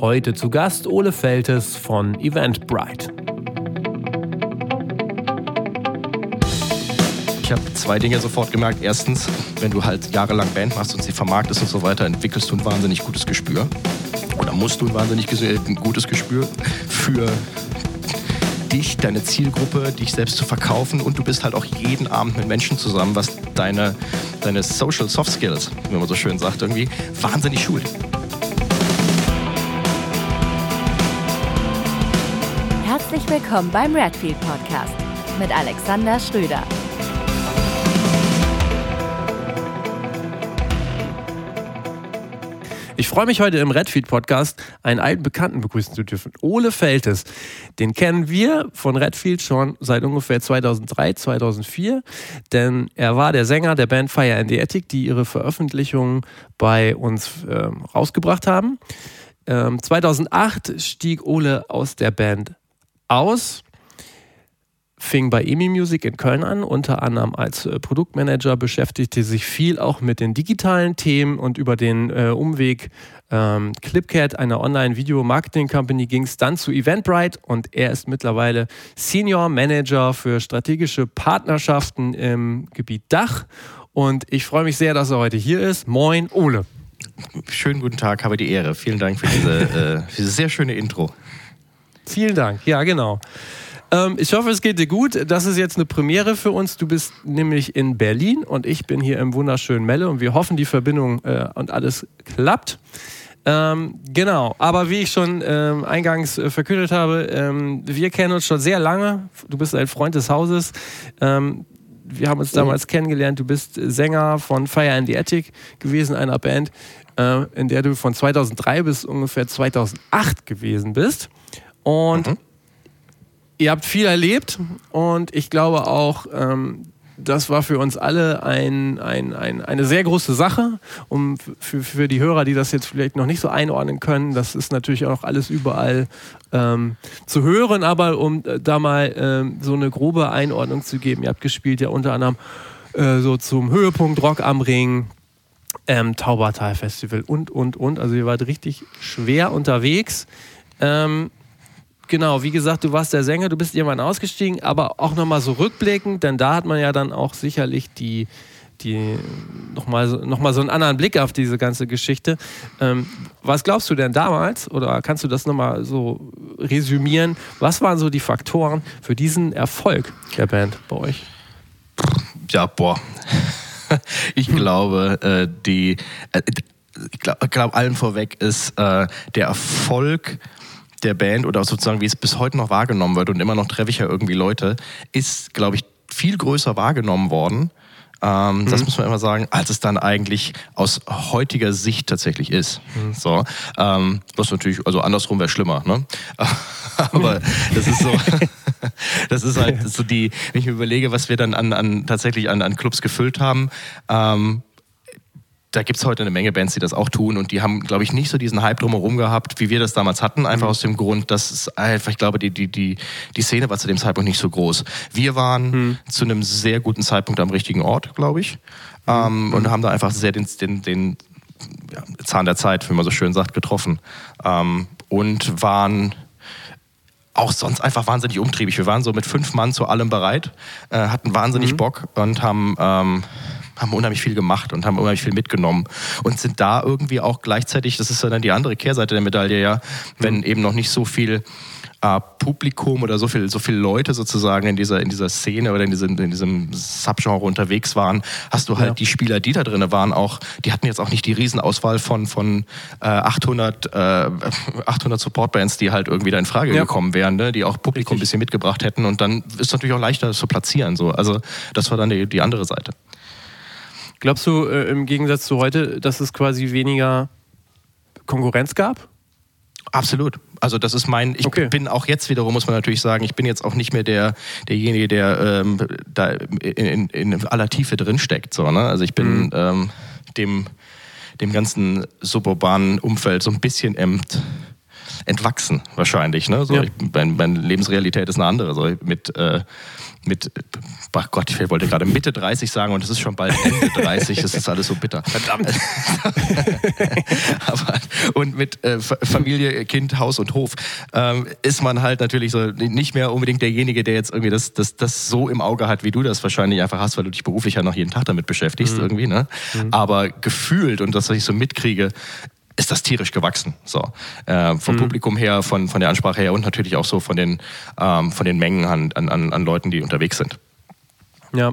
Heute zu Gast Ole Feltes von Eventbrite. Ich habe zwei Dinge sofort gemerkt. Erstens, wenn du halt jahrelang Band machst und sie vermarktest und so weiter, entwickelst du ein wahnsinnig gutes Gespür. Oder musst du ein wahnsinnig gutes Gespür für dich, deine Zielgruppe, dich selbst zu verkaufen und du bist halt auch jeden Abend mit Menschen zusammen, was deine, deine Social Soft Skills, wie man so schön sagt, irgendwie wahnsinnig schult. Herzlich willkommen beim Redfield Podcast mit Alexander Schröder. Ich freue mich heute im Redfeed Podcast einen alten Bekannten begrüßen zu dürfen. Ole Feltes. Den kennen wir von Redfield schon seit ungefähr 2003, 2004, denn er war der Sänger der Band Fire and the Attic, die ihre Veröffentlichungen bei uns äh, rausgebracht haben. Ähm, 2008 stieg Ole aus der Band aus fing bei EMI Music in Köln an, unter anderem als äh, Produktmanager, beschäftigte sich viel auch mit den digitalen Themen und über den äh, Umweg ähm, Clipcat, einer Online-Video-Marketing-Company, ging es dann zu Eventbrite und er ist mittlerweile Senior Manager für strategische Partnerschaften im Gebiet Dach. Und ich freue mich sehr, dass er heute hier ist. Moin, Ole. Schönen guten Tag, habe die Ehre. Vielen Dank für diese, äh, für diese sehr schöne Intro. Vielen Dank, ja genau. Ähm, ich hoffe, es geht dir gut. Das ist jetzt eine Premiere für uns. Du bist nämlich in Berlin und ich bin hier im wunderschönen Melle und wir hoffen, die Verbindung äh, und alles klappt. Ähm, genau, aber wie ich schon ähm, eingangs äh, verkündet habe, ähm, wir kennen uns schon sehr lange. Du bist ein Freund des Hauses. Ähm, wir haben uns damals kennengelernt. Du bist Sänger von Fire and the Attic gewesen, einer Band, äh, in der du von 2003 bis ungefähr 2008 gewesen bist. Und mhm ihr habt viel erlebt und ich glaube auch, ähm, das war für uns alle ein, ein, ein, eine sehr große Sache. Um für, für die Hörer, die das jetzt vielleicht noch nicht so einordnen können, das ist natürlich auch alles überall ähm, zu hören, aber um äh, da mal ähm, so eine grobe Einordnung zu geben, ihr habt gespielt ja unter anderem äh, so zum Höhepunkt Rock am Ring, ähm, Taubertal Festival und, und, und. Also ihr wart richtig schwer unterwegs. Ähm, Genau, wie gesagt, du warst der Sänger, du bist irgendwann ausgestiegen, aber auch nochmal so rückblickend, denn da hat man ja dann auch sicherlich die, die nochmal noch mal so einen anderen Blick auf diese ganze Geschichte. Ähm, was glaubst du denn damals, oder kannst du das nochmal so resümieren? Was waren so die Faktoren für diesen Erfolg der Band bei euch? Ja, boah. Ich glaube, äh, die, äh, ich glaube, glaub, allen vorweg ist äh, der Erfolg der Band oder sozusagen, wie es bis heute noch wahrgenommen wird und immer noch treffe ich ja irgendwie Leute, ist, glaube ich, viel größer wahrgenommen worden. Ähm, mhm. Das muss man immer sagen, als es dann eigentlich aus heutiger Sicht tatsächlich ist. Mhm. So, ähm, was natürlich, also andersrum wäre schlimmer, ne? Aber das ist so, das ist halt so die, wenn ich mir überlege, was wir dann an, an tatsächlich an, an Clubs gefüllt haben, ähm, da gibt es heute eine Menge Bands, die das auch tun und die haben, glaube ich, nicht so diesen Hype drumherum gehabt, wie wir das damals hatten, einfach mhm. aus dem Grund, dass es einfach, ich glaube, die, die, die, die Szene war zu dem Zeitpunkt nicht so groß. Wir waren mhm. zu einem sehr guten Zeitpunkt am richtigen Ort, glaube ich, ähm, mhm. und haben da einfach sehr den, den, den ja, Zahn der Zeit, wie man so schön sagt, getroffen ähm, und waren auch sonst einfach wahnsinnig umtriebig. Wir waren so mit fünf Mann zu allem bereit, äh, hatten wahnsinnig mhm. Bock und haben ähm, haben unheimlich viel gemacht und haben unheimlich viel mitgenommen und sind da irgendwie auch gleichzeitig, das ist ja dann die andere Kehrseite der Medaille, ja, wenn mhm. eben noch nicht so viel äh, Publikum oder so viel, so viele Leute sozusagen in dieser, in dieser Szene oder in diesem, in diesem Subgenre unterwegs waren, hast du halt ja. die Spieler, die da drin waren, auch, die hatten jetzt auch nicht die Riesenauswahl von, von äh, 800, äh, 800 Supportbands, die halt irgendwie da in Frage ja. gekommen wären, ne? die auch Publikum Richtig. ein bisschen mitgebracht hätten und dann ist es natürlich auch leichter zu platzieren. So. Also das war dann die, die andere Seite. Glaubst du äh, im Gegensatz zu heute, dass es quasi weniger Konkurrenz gab? Absolut. Also das ist mein, ich okay. bin auch jetzt wiederum, muss man natürlich sagen, ich bin jetzt auch nicht mehr der, derjenige, der ähm, da in, in, aller Tiefe drinsteckt. So, ne? Also ich bin mhm. ähm, dem, dem ganzen suburbanen Umfeld so ein bisschen ent, entwachsen, wahrscheinlich. Ne? So, Ja. ich, meine, meine Lebensrealität ist eine andere. So, mit, äh, mit, ach Gott, ich wollte gerade Mitte 30 sagen und es ist schon bald Ende 30, das ist alles so bitter. Verdammt. Aber, und mit äh, Fa- Familie, Kind, Haus und Hof ähm, ist man halt natürlich so nicht mehr unbedingt derjenige, der jetzt irgendwie das, das, das so im Auge hat, wie du das wahrscheinlich einfach hast, weil du dich beruflich ja noch jeden Tag damit beschäftigst irgendwie. Ne? Aber gefühlt und das, was ich so mitkriege, ist das tierisch gewachsen. So. Äh, vom Publikum her, von, von der Ansprache her und natürlich auch so von den, ähm, von den Mengen an, an, an an Leuten, die unterwegs sind. Ja.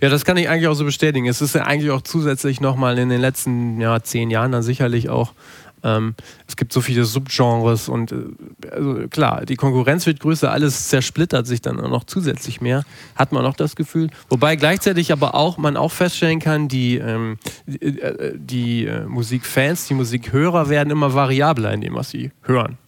Ja, das kann ich eigentlich auch so bestätigen. Es ist ja eigentlich auch zusätzlich nochmal in den letzten ja, zehn Jahren dann sicherlich auch, ähm, es gibt so viele Subgenres und äh, also klar, die Konkurrenz wird größer, alles zersplittert sich dann auch noch zusätzlich mehr, hat man auch das Gefühl. Wobei gleichzeitig aber auch man auch feststellen kann, die, ähm, die, äh, die äh, Musikfans, die Musikhörer werden immer variabler in dem, was sie hören.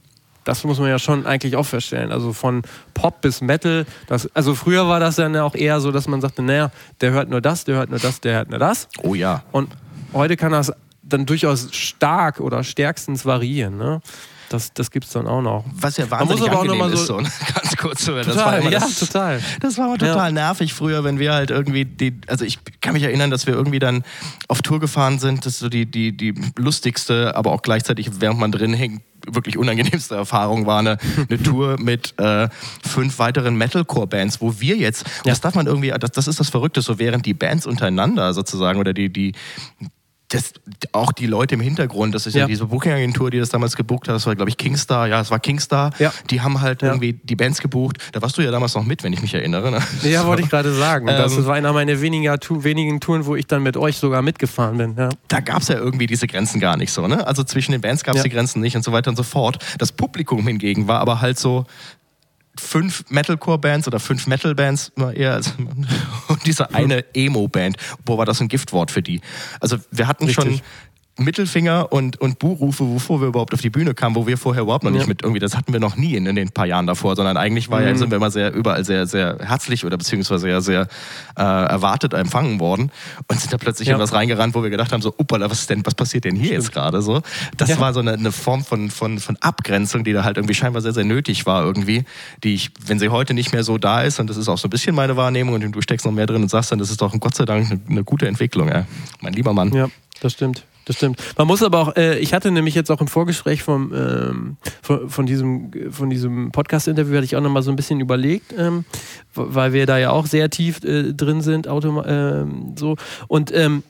Das muss man ja schon eigentlich auch feststellen. Also von Pop bis Metal. Das, also früher war das dann auch eher so, dass man sagte, naja, der hört nur das, der hört nur das, der hört nur das. Oh ja. Und heute kann das dann durchaus stark oder stärkstens variieren. Ne? Das, das gibt es dann auch noch. Was ja Man muss wahnsinnig aber auch noch angenehm mal so- ist, so, ganz kurz zu hören. Das Total, war immer ja, das, total. Das war aber total nervig früher, wenn wir halt irgendwie die, also ich kann mich erinnern, dass wir irgendwie dann auf Tour gefahren sind, das ist so die, die, die lustigste, aber auch gleichzeitig, während man drin hängt, wirklich unangenehmste Erfahrung war eine, eine Tour mit äh, fünf weiteren Metalcore-Bands, wo wir jetzt, und das darf man irgendwie, das, das ist das Verrückte, so während die Bands untereinander sozusagen oder die, die, das, auch die Leute im Hintergrund, das ist ja, Ja. diese Booking-Agentur, die das damals gebucht hat, das war, glaube ich, Kingstar, ja, es war Kingstar, Ja. die haben halt Ja. irgendwie die Bands gebucht, da warst du ja damals noch mit, wenn ich mich erinnere. Ne? Ja, wollte ich gerade sagen. Das Ähm, war einer meiner weniger, tu, wenigen Touren, wo ich dann mit euch sogar mitgefahren bin. Ja. da gab es ja irgendwie diese Grenzen gar nicht so, ne? Also zwischen den Bands gab es die Grenzen nicht und so weiter und so fort. Das Publikum hingegen war aber halt so fünf Metalcore-Bands oder fünf Metal-Bands immer eher als und diese eine Emo-Band. Boah, war das ein Giftwort für die. Also wir hatten schon Richtig. Mittelfinger und, und Buhrufe, wovor wir überhaupt auf die Bühne kamen, wo wir vorher überhaupt noch nicht Ja. mit irgendwie, das hatten wir noch nie in, in den paar Jahren davor, sondern eigentlich war ja, sind wir immer sehr überall sehr, sehr herzlich oder beziehungsweise sehr, sehr äh, erwartet empfangen worden und sind da plötzlich Ja. in was reingerannt, wo wir gedacht haben, so, uppala, was ist denn, was passiert denn hier jetzt gerade so? Das Ja. war so eine, eine Form von, von, von Abgrenzung, die da halt irgendwie scheinbar sehr, sehr nötig war irgendwie, die ich, wenn sie heute nicht mehr so da ist, und das ist auch so ein bisschen meine Wahrnehmung und du steckst noch mehr drin und sagst dann, das ist doch Gott sei Dank eine, eine gute Entwicklung, ey. mein lieber Mann. Ja, das stimmt. Das stimmt. Man muss aber auch, äh, ich hatte nämlich jetzt auch im Vorgespräch vom, ähm, von, von diesem, von diesem Podcast-Interview hatte ich auch nochmal so ein bisschen überlegt, ähm, weil wir da ja auch sehr tief äh, drin sind, Automa ähm, so. Und ähm,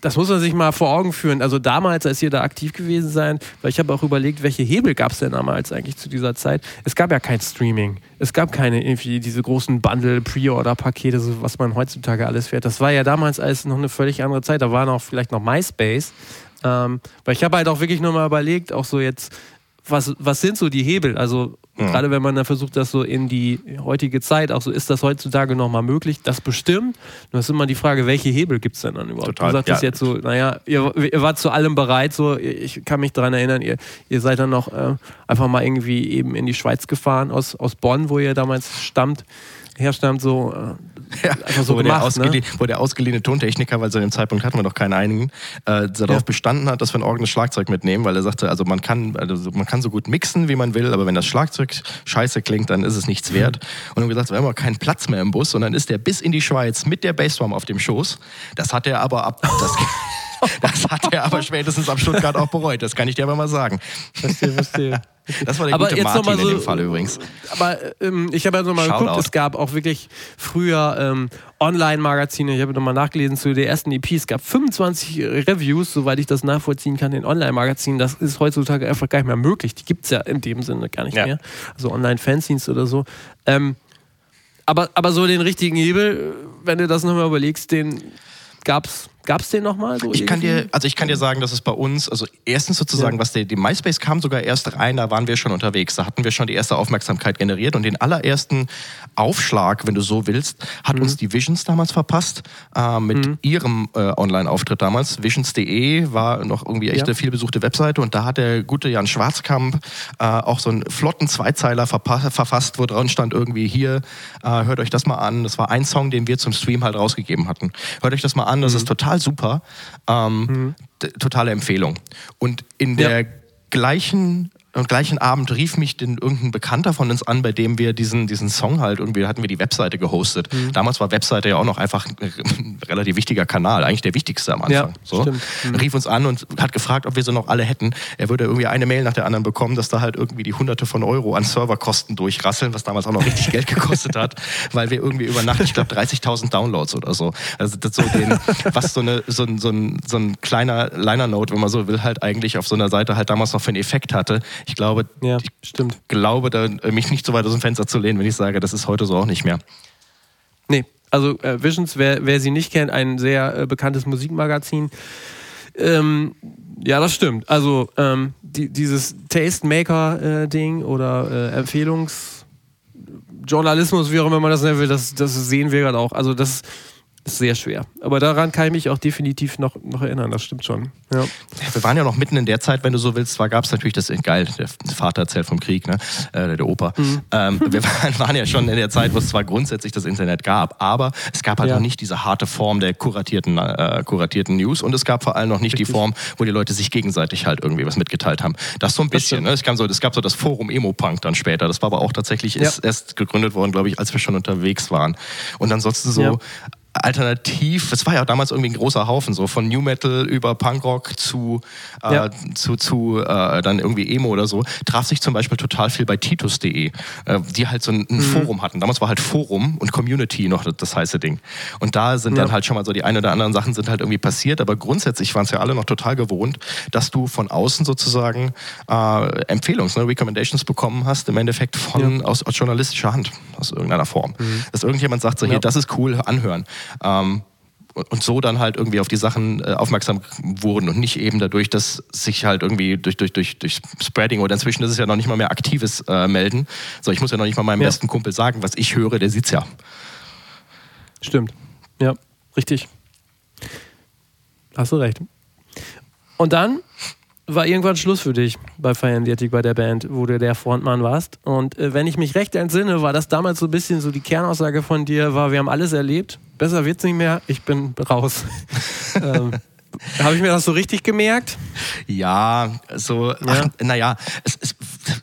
das muss man sich mal vor Augen führen. Also damals, als ihr da aktiv gewesen seid, weil ich habe auch überlegt, welche Hebel gab es denn damals eigentlich zu dieser Zeit? Es gab ja kein Streaming. Es gab keine irgendwie diese großen Bundle, Pre-Order-Pakete, so was man heutzutage alles fährt. Das war ja damals alles noch eine völlig andere Zeit. Da war noch vielleicht noch MySpace. Ähm, weil ich habe halt auch wirklich nur mal überlegt, auch so jetzt, was, was sind so die Hebel? Also gerade wenn man dann versucht, das so in die heutige Zeit, auch so ist das heutzutage nochmal möglich, das bestimmt. Nur ist immer die Frage, welche Hebel gibt es denn dann überhaupt? Total, du sagtest ja. jetzt so, naja, ihr, ihr wart zu allem bereit, so, ich kann mich daran erinnern, ihr, ihr seid dann noch äh, einfach mal irgendwie eben in die Schweiz gefahren aus, aus Bonn, wo ihr damals stammt, herstammt, so, äh, Ja, so wo, der gemacht, ne? ausgelie- wo der ausgeliehene Tontechniker, weil zu dem Zeitpunkt hatten wir noch keinen einigen, äh, darauf Ja. bestanden hat, dass wir ein eigenes Schlagzeug mitnehmen, weil er sagte, also man kann, also man kann so gut mixen, wie man will, aber wenn das Schlagzeug scheiße klingt, dann ist es nichts wert. Und dann gesagt, wir haben aber keinen Platz mehr im Bus und dann ist der bis in die Schweiz mit der Bassdrum auf dem Schoß. Das hat er aber ab, das, das hat er aber spätestens ab Stuttgart auch bereut. Das kann ich dir aber mal sagen. Verstehe, verstehe. Das war der Aber gute jetzt noch Martin mal so- in dem Fall übrigens. Aber ähm, ich habe ja nochmal geguckt, es gab auch wirklich früher ähm, Online-Magazine, ich habe nochmal nachgelesen zu der ersten EP, es gab 25 Reviews, soweit ich das nachvollziehen kann, in Online-Magazinen. Das ist heutzutage einfach gar nicht mehr möglich. Die gibt es ja in dem Sinne gar nicht Ja. mehr. Also Online-Fanzines oder so. Ähm, aber, aber so den richtigen Hebel, wenn du das nochmal überlegst, den gab's, gab's den nochmal? So Ich kann irgendwie? dir, also ich kann dir sagen, dass es bei uns, also erstens sozusagen, Ja. was der, die MySpace kam sogar erst rein, da waren wir schon unterwegs, da hatten wir schon die erste Aufmerksamkeit generiert und den allerersten Aufschlag, wenn du so willst, hat Mhm. uns die Visions damals verpasst äh, mit ihrem äh, Online-Auftritt damals. Visions.de war noch irgendwie echt Ja. eine viel besuchte Webseite und da hat der gute Jan Schwarzkamp äh, auch so einen flotten Zweizeiler verfasst, wo dran stand irgendwie hier, äh, hört euch das mal an. Das war ein Song, den wir zum Stream halt rausgegeben hatten. Hört euch das mal an, das ist total super. Ähm, d- Totale Empfehlung. Und in Ja. der gleichen am gleichen Abend rief mich den, irgendein Bekannter von uns an, bei dem wir diesen, diesen Song halt irgendwie, hatten wir die Webseite gehostet. Mhm. Damals war Webseite ja auch noch einfach ein relativ wichtiger Kanal, eigentlich der wichtigste am Anfang. Ja, so. Mhm. Rief uns an und hat gefragt, ob wir sie noch alle hätten. Er würde irgendwie eine Mail nach der anderen bekommen, dass da halt irgendwie die hunderte von Euro an Serverkosten durchrasseln, was damals auch noch richtig Geld gekostet hat, weil wir irgendwie über Nacht, ich glaube, 30.000 Downloads oder so. Also das so den, was so, eine, so, ein, so, ein, so ein kleiner Liner-Note, wenn man so will, halt eigentlich auf so einer Seite halt damals noch für einen Effekt hatte. Ich glaube, ja, ich stimmt. glaube, da, äh, mich nicht so weit aus dem Fenster zu lehnen, wenn ich sage, das ist heute so auch nicht mehr. Nee, also äh, Visions, wer, wer sie nicht kennt, ein sehr äh, bekanntes Musikmagazin. Ähm, ja, das stimmt. Also ähm, die, dieses Tastemaker-Ding äh, oder äh, Empfehlungsjournalismus, wie auch immer man das nennen will, das, das sehen wir gerade auch. Also das ist sehr schwer. Aber daran kann ich mich auch definitiv noch, noch erinnern, das stimmt schon. Ja. Wir waren ja noch mitten in der Zeit, wenn du so willst, zwar gab es natürlich das, geil, der Vater erzählt vom Krieg, ne? Äh, der Opa. Mhm. Ähm, wir waren, waren, ja schon in der Zeit, wo es zwar grundsätzlich das Internet gab, aber es gab halt ja. noch nicht diese harte Form der kuratierten, äh, kuratierten News und es gab vor allem noch nicht Richtig. die Form, wo die Leute sich gegenseitig halt irgendwie was mitgeteilt haben. Das so ein bisschen, ne? es, gab so, es gab so das Forum Emo-Punk dann später, das war aber auch tatsächlich ja. erst, erst gegründet worden, glaube ich, als wir schon unterwegs waren. Und ansonsten so alternativ, es war ja damals irgendwie ein großer Haufen, so von New Metal über Punkrock zu, äh, ja. zu, zu äh, dann irgendwie Emo oder so, traf sich zum Beispiel total viel bei Titus.de, äh, die halt so ein, ein mhm. Forum hatten. Damals war halt Forum und Community noch das, das heiße Ding. Und da sind ja. dann halt schon mal so die ein oder anderen Sachen sind halt irgendwie passiert, aber grundsätzlich waren es ja alle noch total gewohnt, dass du von außen sozusagen äh, Empfehlungs, ne, Recommendations bekommen hast, im Endeffekt von ja. aus, aus journalistischer Hand, aus irgendeiner Form. Mhm. Dass irgendjemand sagt so, hier, das ist cool, anhören. Ähm, und so dann halt irgendwie auf die Sachen äh, aufmerksam wurden und nicht eben dadurch, dass sich halt irgendwie durch, durch, durch, durch Spreading oder inzwischen ist es ja noch nicht mal mehr aktives äh, Melden. So, ich muss ja noch nicht mal meinem ja. besten Kumpel sagen, was ich höre, der sieht's ja. Stimmt. Ja, richtig. Hast du recht. Und dann war irgendwann Schluss für dich bei Fire and Attic, bei der Band, wo du der Frontmann warst. Und äh, wenn ich mich recht entsinne, war das damals so ein bisschen so die Kernaussage von dir, war, wir haben alles erlebt, besser wird's nicht mehr, ich bin raus. ähm, habe ich mir das so richtig gemerkt? Ja, so, ja. naja, es ist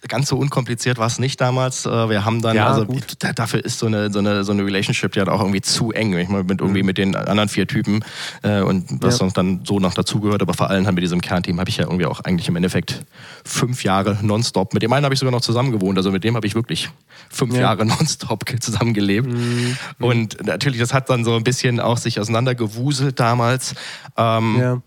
ganz so unkompliziert war es nicht damals. Äh, wir haben dann, ja, also gut. dafür ist so eine, so eine, so eine Relationship ja auch irgendwie zu eng. Ich meine, mit irgendwie mhm. mit den anderen vier Typen äh, und was ja. dann so noch dazugehört, aber vor allem halt mit diesem Kernteam habe ich ja irgendwie auch eigentlich im Endeffekt fünf Jahre nonstop. Mit dem einen habe ich sogar noch zusammen gewohnt, also mit dem habe ich wirklich fünf ja. Jahre nonstop zusammengelebt. Mhm. Und natürlich, das hat dann so ein bisschen auch sich auseinandergewuselt damals. Ähm, ja.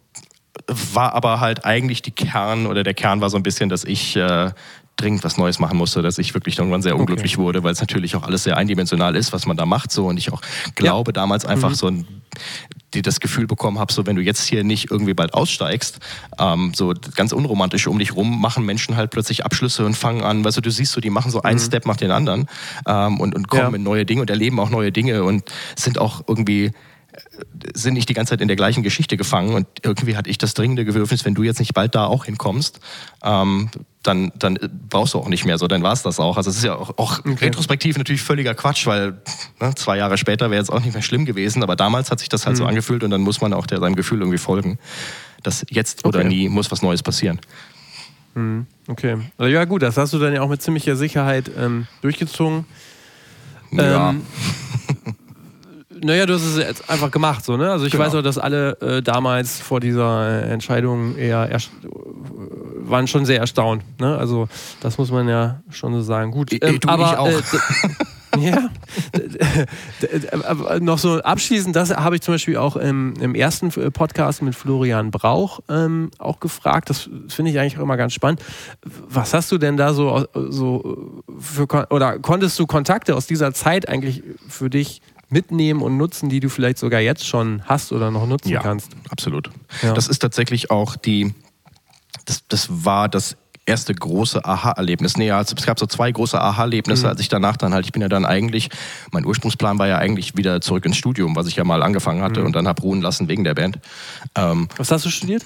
War aber halt eigentlich die Kern oder der Kern war so ein bisschen, dass ich äh, dringend was Neues machen musste, dass ich wirklich irgendwann sehr unglücklich okay. wurde, weil es natürlich auch alles sehr eindimensional ist, was man da macht so und ich auch glaube ja. damals einfach mhm. so ein die das Gefühl bekommen habe, so wenn du jetzt hier nicht irgendwie bald aussteigst, ähm, so ganz unromantisch um dich rum, machen Menschen halt plötzlich Abschlüsse und fangen an, weißt du, du siehst so, die machen so einen mhm. Step nach den anderen ähm, und, und kommen ja. in neue Dinge und erleben auch neue Dinge und sind auch irgendwie sind nicht die ganze Zeit in der gleichen Geschichte gefangen und irgendwie hatte ich das dringende Bedürfnis, wenn du jetzt nicht bald da auch hinkommst, ähm, dann, dann brauchst du auch nicht mehr so, dann war es das auch. Also es ist ja auch, auch okay. retrospektiv natürlich völliger Quatsch, weil ne, zwei Jahre später wäre es auch nicht mehr schlimm gewesen, aber damals hat sich das halt mhm. so angefühlt und dann muss man auch der, seinem Gefühl irgendwie folgen, dass jetzt oder okay. nie muss was Neues passieren. Mhm. Okay, also ja gut, das hast du dann ja auch mit ziemlicher Sicherheit ähm, durchgezogen. Ja. Ähm, naja, du hast es jetzt einfach gemacht, so, ne? Also ich genau. weiß auch, dass alle äh, damals vor dieser äh, Entscheidung eher waren schon sehr erstaunt. Ne? Also das muss man ja schon so sagen. Gut, ähm, du, aber auch. Äh, ja, noch so abschließend, das habe ich zum Beispiel auch im, im ersten Podcast mit Florian Brauch ähm, auch gefragt. Das finde ich eigentlich auch immer ganz spannend. Was hast du denn da so, so für, oder konntest du Kontakte aus dieser Zeit eigentlich für dich mitnehmen und nutzen, die du vielleicht sogar jetzt schon hast oder noch nutzen ja, kannst. Absolut. Ja. Das ist tatsächlich auch die, das, das war das erste große Aha-Erlebnis. Nee, also es gab so zwei große Aha-Erlebnisse, mhm. als ich danach dann halt, ich bin ja dann eigentlich, mein Ursprungsplan war ja eigentlich wieder zurück ins Studium, was ich ja mal angefangen hatte mhm. und dann habe ruhen lassen wegen der Band. Ähm, was hast du studiert?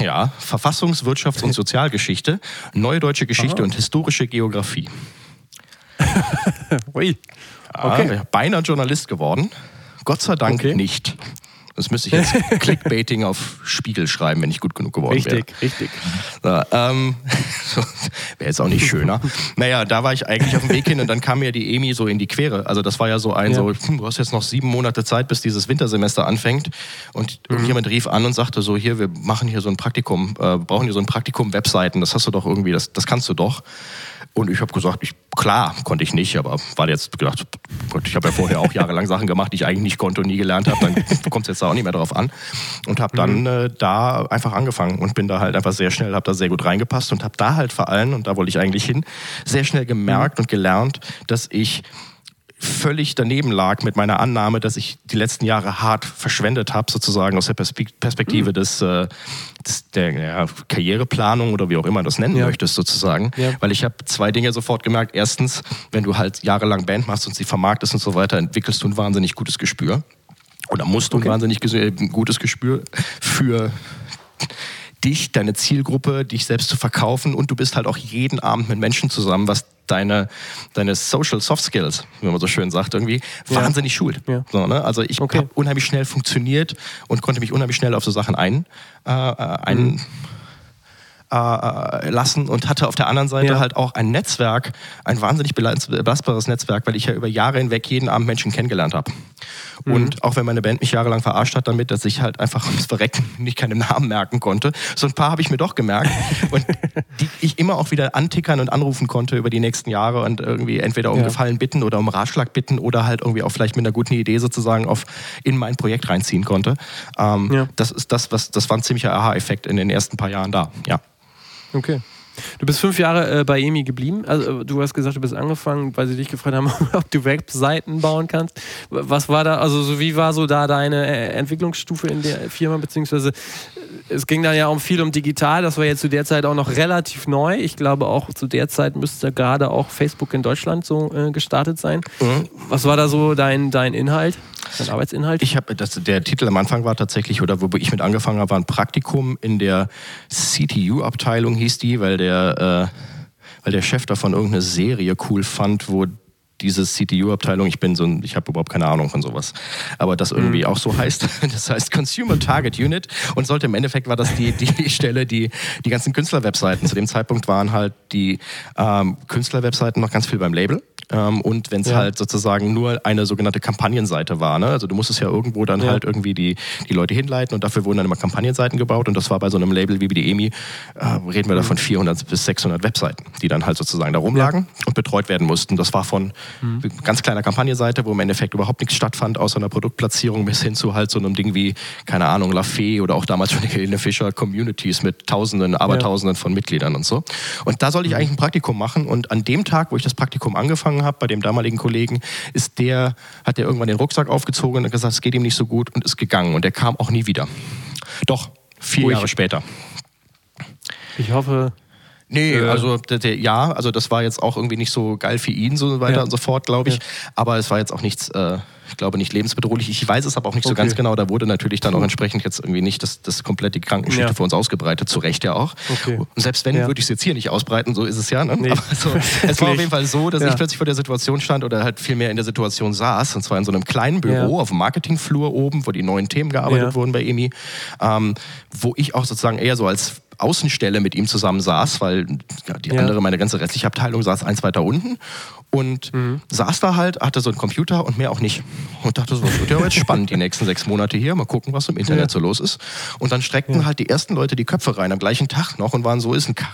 Ja, Verfassungs-, Wirtschafts- und Sozialgeschichte, Neue Deutsche Geschichte Aha. und Historische Geografie. Ui. Okay. beinahe Journalist geworden. Gott sei Dank okay. nicht. Das müsste ich jetzt Clickbaiting auf Spiegel schreiben, wenn ich gut genug geworden Richtig, wäre. richtig. So, ähm, wäre jetzt auch nicht schöner. naja, da war ich eigentlich auf dem Weg hin und dann kam mir die Emi so in die Quere. Also das war ja so ein Ja. so, hm, du hast jetzt noch sieben Monate Zeit, bis dieses Wintersemester anfängt. Und irgendjemand rief an und sagte so, hier, wir machen hier so ein Praktikum, äh, brauchen hier so ein Praktikum Webseiten, das hast du doch irgendwie, das, das kannst du doch. Und ich habe gesagt, ich, klar, konnte ich nicht, aber war jetzt gedacht, Gott, ich habe ja vorher auch jahrelang Sachen gemacht, die ich eigentlich nicht konnte und nie gelernt habe, dann kommt es jetzt da auch nicht mehr drauf an. Und habe dann äh, da einfach angefangen und bin da halt einfach sehr schnell, habe da sehr gut reingepasst und habe da halt vor allem, und da wollte ich eigentlich hin, sehr schnell gemerkt und gelernt, dass ich völlig daneben lag mit meiner Annahme, dass ich die letzten Jahre hart verschwendet habe, sozusagen aus der Perspe- Perspektive des, äh, des der ja, Karriereplanung oder wie auch immer das nennen Ja. möchtest, sozusagen. Ja. Weil ich habe zwei Dinge sofort gemerkt. Erstens, wenn du halt jahrelang Band machst und sie vermarktest und so weiter, entwickelst du ein wahnsinnig gutes Gespür. Oder musst du Okay. ein wahnsinnig äh, gutes Gespür für dich, deine Zielgruppe, dich selbst zu verkaufen und du bist halt auch jeden Abend mit Menschen zusammen, was deine, deine Social Soft Skills, wie man so schön sagt, irgendwie Ja. wahnsinnig schult. Ja. So, ne? Also ich Okay. habe unheimlich schnell funktioniert und konnte mich unheimlich schnell auf so Sachen ein, äh, äh, ein Mhm. Äh, lassen und hatte auf der anderen Seite Ja. halt auch ein Netzwerk, ein wahnsinnig belast- belastbares Netzwerk, weil ich ja über Jahre hinweg jeden Abend Menschen kennengelernt habe. Mhm. Und auch wenn meine Band mich jahrelang verarscht hat damit, dass ich halt einfach ums Verrecken nicht keine Namen merken konnte, so ein paar habe ich mir doch gemerkt und die ich immer auch wieder antickern und anrufen konnte über die nächsten Jahre und irgendwie entweder um Ja. Gefallen bitten oder um Ratschlag bitten oder halt irgendwie auch vielleicht mit einer guten Idee sozusagen auf in mein Projekt reinziehen konnte. Ähm, Ja. Das ist das, was das war ein ziemlicher Aha-Effekt in den ersten paar Jahren da. Ja. Okay. Du bist fünf Jahre äh, bei EMI geblieben. Also, äh, du hast gesagt, du bist angefangen, weil sie dich gefragt haben, ob du Webseiten bauen kannst. Was war da, also so wie war so da deine äh, Entwicklungsstufe in der Firma, beziehungsweise äh, es ging dann ja um viel um digital, das war jetzt zu der Zeit auch noch relativ neu. Ich glaube auch zu der Zeit müsste gerade auch Facebook in Deutschland so äh, gestartet sein. Mhm. Was war da so dein, dein Inhalt, dein Arbeitsinhalt? Ich habe, der Titel am Anfang war tatsächlich, oder wo ich mit angefangen habe, war ein Praktikum in der CTU-Abteilung, hieß die, weil der, äh, weil der Chef davon irgendeine Serie cool fand, wo diese CTU-Abteilung, ich bin so ein, ich habe überhaupt keine Ahnung von sowas, aber das irgendwie auch so heißt, das heißt Consumer Target Unit und sollte im Endeffekt war das die, die Stelle, die die ganzen Künstlerwebseiten, zu dem Zeitpunkt waren halt die ähm, Künstlerwebseiten noch ganz viel beim Label ähm, und wenn es Ja. halt sozusagen nur eine sogenannte Kampagnenseite war, ne? also du musstest ja irgendwo dann Ja. halt irgendwie die, die Leute hinleiten und dafür wurden dann immer Kampagnenseiten gebaut und das war bei so einem Label wie die EMI, äh, reden wir da von 400 bis 600 Webseiten, die dann halt sozusagen da rumlagen und betreut werden mussten. Das war von ganz kleiner Kampagnenseite, wo im Endeffekt überhaupt nichts stattfand, außer einer Produktplatzierung bis hin zu halt so einem Ding wie, keine Ahnung, La Fee oder auch damals schon die Helene Fischer Communities mit Tausenden, Abertausenden von Mitgliedern und so. Und da soll ich eigentlich ein Praktikum machen und an dem Tag, wo ich das Praktikum angefangen habe, bei dem damaligen Kollegen, ist der, hat der irgendwann den Rucksack aufgezogen und gesagt, es geht ihm nicht so gut und ist gegangen und der kam auch nie wieder. Doch, vier Ui. Jahre später. Ich hoffe, Nee, Äh. also ja, also das war jetzt auch irgendwie nicht so geil für ihn, so weiter Ja. und so fort, glaube ich. Ja. Aber es war jetzt auch nichts, äh, ich glaube nicht lebensbedrohlich. Ich weiß es aber auch nicht so Okay. ganz genau. Da wurde natürlich dann auch entsprechend jetzt irgendwie nicht das, das komplett die Krankengeschichte Ja. für uns ausgebreitet, zu Recht ja auch. Okay. Und selbst wenn, würde ich es jetzt hier nicht ausbreiten, so ist es ja. Ne? Nee. Aber so, es war auf jeden Fall so, dass ich plötzlich vor der Situation stand oder halt viel mehr in der Situation saß. Und zwar in so einem kleinen Büro auf dem Marketingflur oben, wo die neuen Themen gearbeitet wurden bei EMI, ähm, wo ich auch sozusagen eher so als Außenstelle mit ihm zusammen saß, weil ja, die Ja. andere, meine ganze restliche Abteilung saß eins weiter unten und Mhm. saß da halt, hatte so einen Computer und mehr auch nicht. Und dachte so, das wird ja jetzt spannend die nächsten sechs Monate hier, mal gucken, was im Internet Ja. so los ist. Und dann streckten halt die ersten Leute die Köpfe rein am gleichen Tag noch und waren so, ist ein, Ka-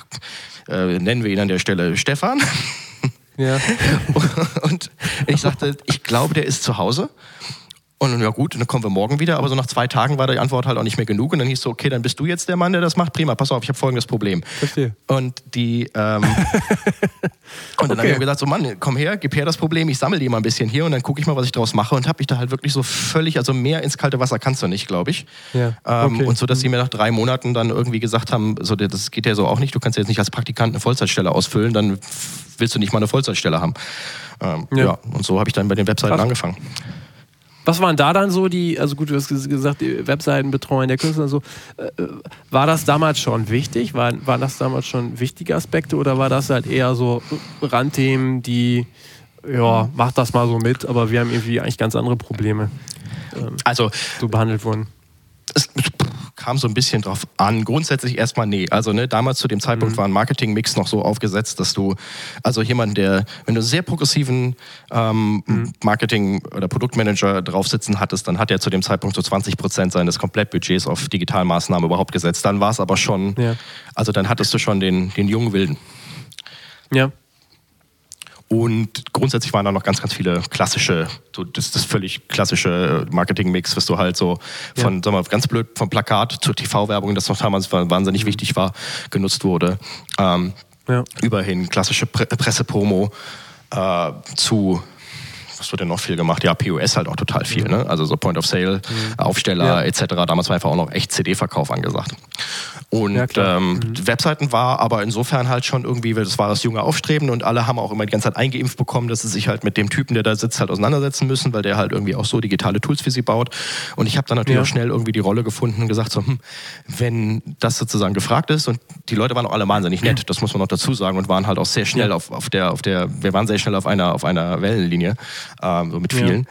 äh, nennen wir ihn an der Stelle Stefan. ja. Und ich sagte, ich glaube, der ist zu Hause. Und dann, ja gut, dann kommen wir morgen wieder. Aber so nach zwei Tagen war die Antwort halt auch nicht mehr genug. Und dann hieß so, okay, dann bist du jetzt der Mann, der das macht. Prima, pass auf, ich habe folgendes Problem. Verstehe. Und die, ähm, und dann Okay. ich mir gedacht, so Mann, komm her, gib her das Problem, ich sammle die mal ein bisschen hier und dann gucke ich mal, was ich draus mache. Und habe mich da halt wirklich so völlig, also mehr ins kalte Wasser kannst du nicht, glaube ich. Ja, Ähm, okay. Und so, dass sie mir nach drei Monaten dann irgendwie gesagt haben, so, das geht ja so auch nicht, du kannst ja jetzt nicht als Praktikant eine Vollzeitstelle ausfüllen, dann willst du nicht mal eine Vollzeitstelle haben. Ähm, Ja. ja. und so habe ich dann bei den Webseiten Krass. angefangen. Was waren da dann so die, also gut, du hast ges- gesagt, die Webseitenbetreuung der Künstler so. Äh, war das damals schon wichtig? Waren, waren das damals schon wichtige Aspekte oder war das halt eher so Randthemen, die, ja, mach das mal so mit, aber wir haben irgendwie eigentlich ganz andere Probleme? ähm, Also so behandelt wurden. es kam so ein bisschen drauf an. Grundsätzlich erstmal nee. Also ne, damals zu dem Zeitpunkt Mhm. war ein Marketingmix noch so aufgesetzt, dass du, also jemand, der, wenn du einen sehr progressiven ähm, Mhm. Marketing- oder Produktmanager draufsitzen hattest, dann hat er zu dem Zeitpunkt so 20 Prozent seines Komplettbudgets auf Digitalmaßnahmen überhaupt gesetzt. Dann war es aber schon, Ja. also dann hattest du schon den, den jungen Wilden. Ja. Und grundsätzlich waren da noch ganz, ganz viele klassische, so das, das völlig klassische Marketing-Mix, was du halt so von, sagen wir mal, ganz blöd, vom Plakat zur TV-Werbung, das noch damals wa- wahnsinnig wichtig war, genutzt wurde. Ähm, Ja. Überhin klassische Pre Pressepromo äh, zu, was wird denn noch viel gemacht? Ja, POS halt auch total viel, ne? Also so Point of Sale, Aufsteller Ja. etc. Damals war einfach auch noch echt CD-Verkauf angesagt. Und Ja, ähm, Webseiten war aber insofern halt schon irgendwie, weil das war das junge Aufstreben und alle haben auch immer die ganze Zeit eingeimpft bekommen, dass sie sich halt mit dem Typen, der da sitzt, halt auseinandersetzen müssen, weil der halt irgendwie auch so digitale Tools für sie baut. Und ich habe dann natürlich Ja. auch schnell irgendwie die Rolle gefunden und gesagt, so, hm, wenn das sozusagen gefragt ist und die Leute waren auch alle wahnsinnig nett, das muss man noch dazu sagen und waren halt auch sehr schnell auf, auf der, auf der, wir waren sehr schnell auf einer, auf einer Wellenlinie, ähm, so mit vielen,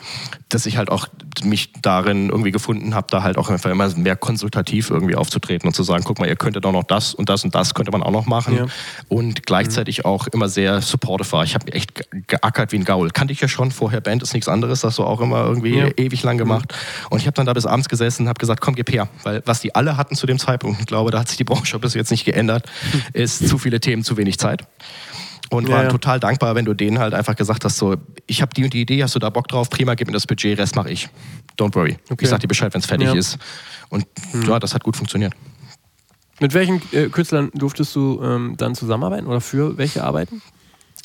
dass ich halt auch mich darin irgendwie gefunden habe, da halt auch einfach immer mehr konsultativ irgendwie aufzutreten und zu sagen, guck mal, ihr könntet auch noch das und das und das könnte man auch noch machen Ja. und gleichzeitig auch immer sehr supportive war. Ich habe echt ge- geackert wie ein Gaul. Kannte ich ja schon vorher, Band ist nichts anderes, das hast du auch immer irgendwie Ja. ewig lang gemacht. Und ich habe dann da bis abends gesessen und habe gesagt, komm, gib her. Weil was die alle hatten zu dem Zeitpunkt, ich glaube, da hat sich die Branche bis jetzt nicht geändert, ist zu viele Themen, zu wenig Zeit. Und Ja, waren ja. total dankbar, wenn du denen halt einfach gesagt hast, so, ich habe die und die Idee, hast du da Bock drauf, prima, gib mir das Budget, Rest mache ich. Don't worry. Okay. Ich sag dir Bescheid, wenn es fertig Ja. ist. Und ja, das hat gut funktioniert. Mit welchen äh, Künstlern durftest du ähm, dann zusammenarbeiten oder für welche arbeiten?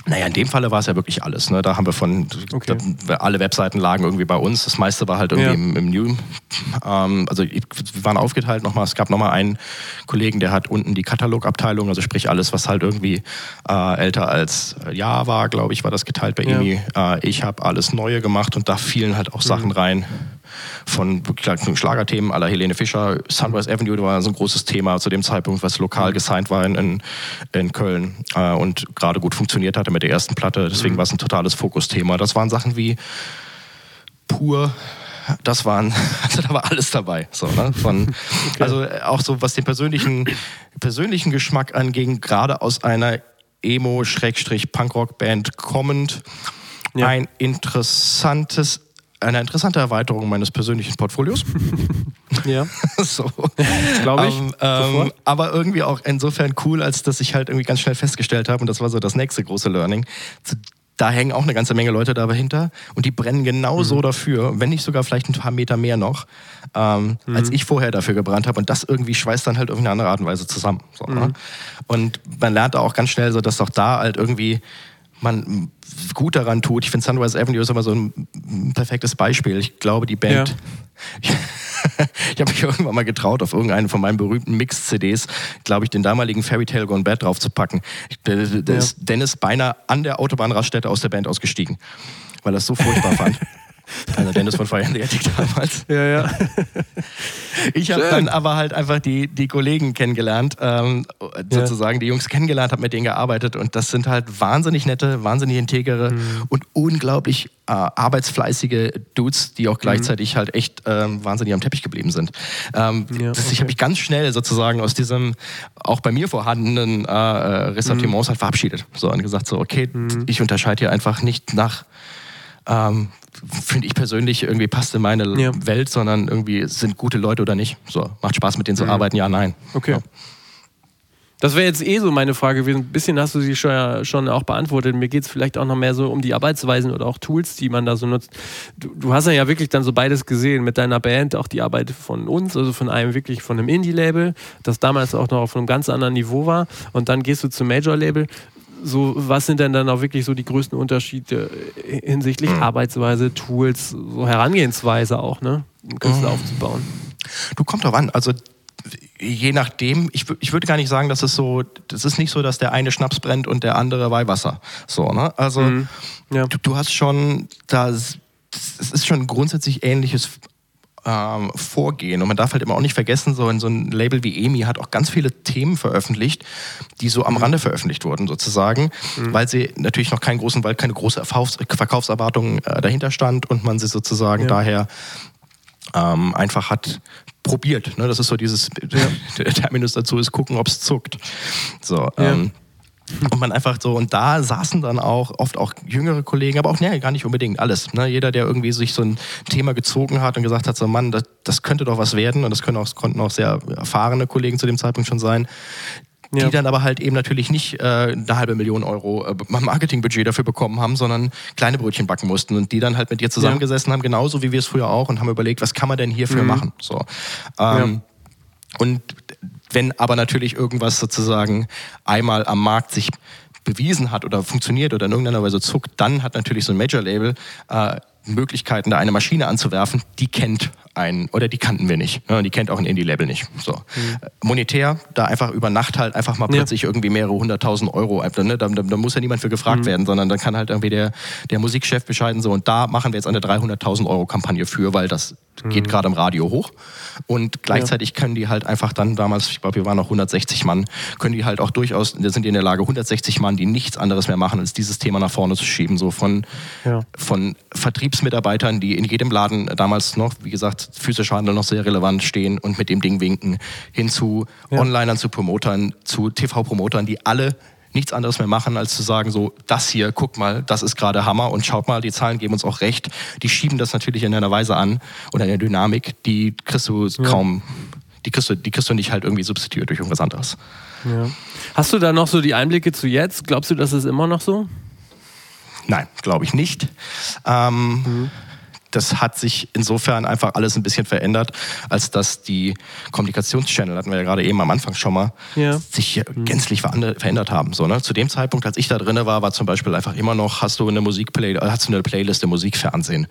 Naja, in dem Falle war es ja wirklich alles. Ne? Da haben wir von, Okay. da, alle Webseiten lagen irgendwie bei uns. Das meiste war halt irgendwie Ja. im, im New. Ähm, also wir waren aufgeteilt nochmal. Es gab nochmal einen Kollegen, der hat unten die Katalogabteilung, also sprich alles, was halt irgendwie äh, älter als Jahr war, glaube ich, war das geteilt bei Ja. EMI. Äh, ich habe alles Neue gemacht und da fielen halt auch Mhm. Sachen rein von Schlagerthemen aller Helene Fischer. Sunrise Avenue war so ein großes Thema zu dem Zeitpunkt, was lokal gesigned war in, in, in Köln äh, und gerade gut funktioniert hatte mit der ersten Platte. Deswegen Mhm. war es ein totales Fokusthema. Das waren Sachen wie pur. Das waren, also da war alles dabei. So, ne? Von, Also äh, auch so, was den persönlichen, persönlichen Geschmack anging, gerade aus einer Emo-Punkrock-Band kommend, Ja. ein interessantes, eine interessante Erweiterung meines persönlichen Portfolios. Ja, so. glaube ich. Ähm, ähm, aber irgendwie auch insofern cool, als dass ich halt irgendwie ganz schnell festgestellt habe, und das war so das nächste große Learning, da hängen auch eine ganze Menge Leute dahinter und die brennen genauso Mhm. dafür, wenn nicht sogar vielleicht ein paar Meter mehr noch, ähm, Mhm. als ich vorher dafür gebrannt habe. Und das irgendwie schweißt dann halt auf eine andere Art und Weise zusammen. So, Mhm. ne? Und man lernt auch ganz schnell so, dass auch da halt irgendwie man gut daran tut. Ich finde Sunrise Avenue ist immer so ein perfektes Beispiel. Ich glaube, die Band. Ja. Ich habe mich irgendwann mal getraut, auf irgendeinen von meinen berühmten Mix-CDs, glaube ich, den damaligen Fairy Tale Gone Bad draufzupacken. Da da Ja. ist Dennis beinahe an der Autobahnraststätte aus der Band ausgestiegen, weil er es so furchtbar fand. Also Dennis von Fire Attic damals. Ja, ja. Ich habe dann aber halt einfach die, die Kollegen kennengelernt, ähm, Ja. sozusagen die Jungs kennengelernt, habe mit denen gearbeitet und das sind halt wahnsinnig nette, wahnsinnig integere Mhm. und unglaublich äh, arbeitsfleißige Dudes, die auch Mhm. gleichzeitig halt echt ähm, wahnsinnig am Teppich geblieben sind. Ähm, Ja, das, Ich okay. habe mich ganz schnell sozusagen aus diesem auch bei mir vorhandenen äh, Ressentiments Mhm. halt verabschiedet. So und gesagt so, okay, ich unterscheide hier einfach nicht nach ähm, finde ich persönlich irgendwie passt in meine Ja. Welt, sondern irgendwie sind gute Leute oder nicht. So, macht Spaß mit denen zu arbeiten, ja, nein. Mhm. Okay. Ja. Das wäre jetzt eh so meine Frage gewesen. Ein bisschen hast du sie schon, schon auch beantwortet. Mir geht es vielleicht auch noch mehr so um die Arbeitsweisen oder auch Tools, die man da so nutzt. Du, du hast ja, ja wirklich dann so beides gesehen mit deiner Band, auch die Arbeit von uns, also von einem wirklich von einem Indie-Label, das damals auch noch auf einem ganz anderen Niveau war. Und dann gehst du zum Major-Label. So, was sind denn dann auch wirklich so die größten Unterschiede hinsichtlich Arbeitsweise, Tools, so Herangehensweise auch, ne? Um Künstler aufzubauen. Du kommt drauf an. Also je nachdem, ich, ich würde gar nicht sagen, dass es so, das ist nicht so, dass der eine Schnaps brennt und der andere Weihwasser. So, ne? Also Mhm. Ja. du, du hast schon, das, es ist schon ein grundsätzlich ähnliches ähm, Vorgehen. Und man darf halt immer auch nicht vergessen, so, so ein Label wie EMI hat auch ganz viele Themen veröffentlicht, die so am Rande veröffentlicht wurden, sozusagen, weil sie natürlich noch keinen großen, weil keine große Verkaufs Verkaufserwartung äh, dahinter stand und man sie sozusagen Ja. daher ähm, einfach hat probiert. Ne? Das ist so dieses, ja. der Terminus dazu ist, gucken, ob es zuckt. So, ja. Und man einfach so, und da saßen dann auch oft auch jüngere Kollegen, aber auch, nee, gar nicht unbedingt alles. Ne? Jeder, der irgendwie sich so ein Thema gezogen hat und gesagt hat, so Mann, das, das könnte doch was werden, und das können auch, konnten auch sehr erfahrene Kollegen zu dem Zeitpunkt schon sein, die ja. dann aber halt eben natürlich nicht äh, eine halbe Million Euro äh, Marketingbudget dafür bekommen haben, sondern kleine Brötchen backen mussten und die dann halt mit dir zusammengesessen ja. haben, genauso wie wir es früher auch und haben überlegt, was kann man denn hierfür mhm. machen. So. Ähm, ja. Und wenn aber natürlich irgendwas sozusagen einmal am Markt sich bewiesen hat oder funktioniert oder in irgendeiner Weise zuckt, dann hat natürlich so ein Major-Label äh, Möglichkeiten, da eine Maschine anzuwerfen, die kennt ein, oder die kannten wir nicht. Ne? Die kennt auch ein Indie-Label nicht. So. Mhm. Monetär, da einfach über Nacht halt einfach mal plötzlich ja. irgendwie mehrere hunderttausend Euro, ne? da, da, da, muss ja niemand für gefragt mhm. werden, sondern dann kann halt irgendwie der, der Musikchef bescheiden so und da machen wir jetzt eine 300.000 Euro Kampagne für, weil das mhm. geht gerade im Radio hoch. Und gleichzeitig ja. können die halt einfach dann damals, ich glaube, wir waren noch 160 Mann, können die halt auch durchaus, da sind die in der Lage, 160 Mann, die nichts anderes mehr machen, als dieses Thema nach vorne zu schieben. So von, ja. von Vertriebsmitarbeitern, die in jedem Laden damals noch, wie gesagt, physischer Handel noch sehr relevant stehen und mit dem Ding winken, hin zu ja. Onlinern, zu Promotern, zu TV-Promotern, die alle nichts anderes mehr machen, als zu sagen, so, das hier, guck mal, das ist gerade Hammer und schaut mal, die Zahlen geben uns auch recht. Die schieben das natürlich in einer Weise an oder in der Dynamik, die kriegst du ja. kaum, die kriegst du, die kriegst du nicht halt irgendwie substituiert durch irgendwas anderes. Ja. Hast du da noch so die Einblicke zu jetzt? Glaubst du, das ist immer noch so? Nein, glaube ich nicht. Ähm, mhm das hat sich insofern einfach alles ein bisschen verändert, als dass die Kommunikationschannel, hatten wir ja gerade eben am Anfang schon mal, ja. sich mhm. gänzlich verändert haben. So, ne? Zu dem Zeitpunkt, als ich da drin war, war zum Beispiel einfach immer noch, hast du eine Musikplay, hast du eine Playlist im Musikfernsehen.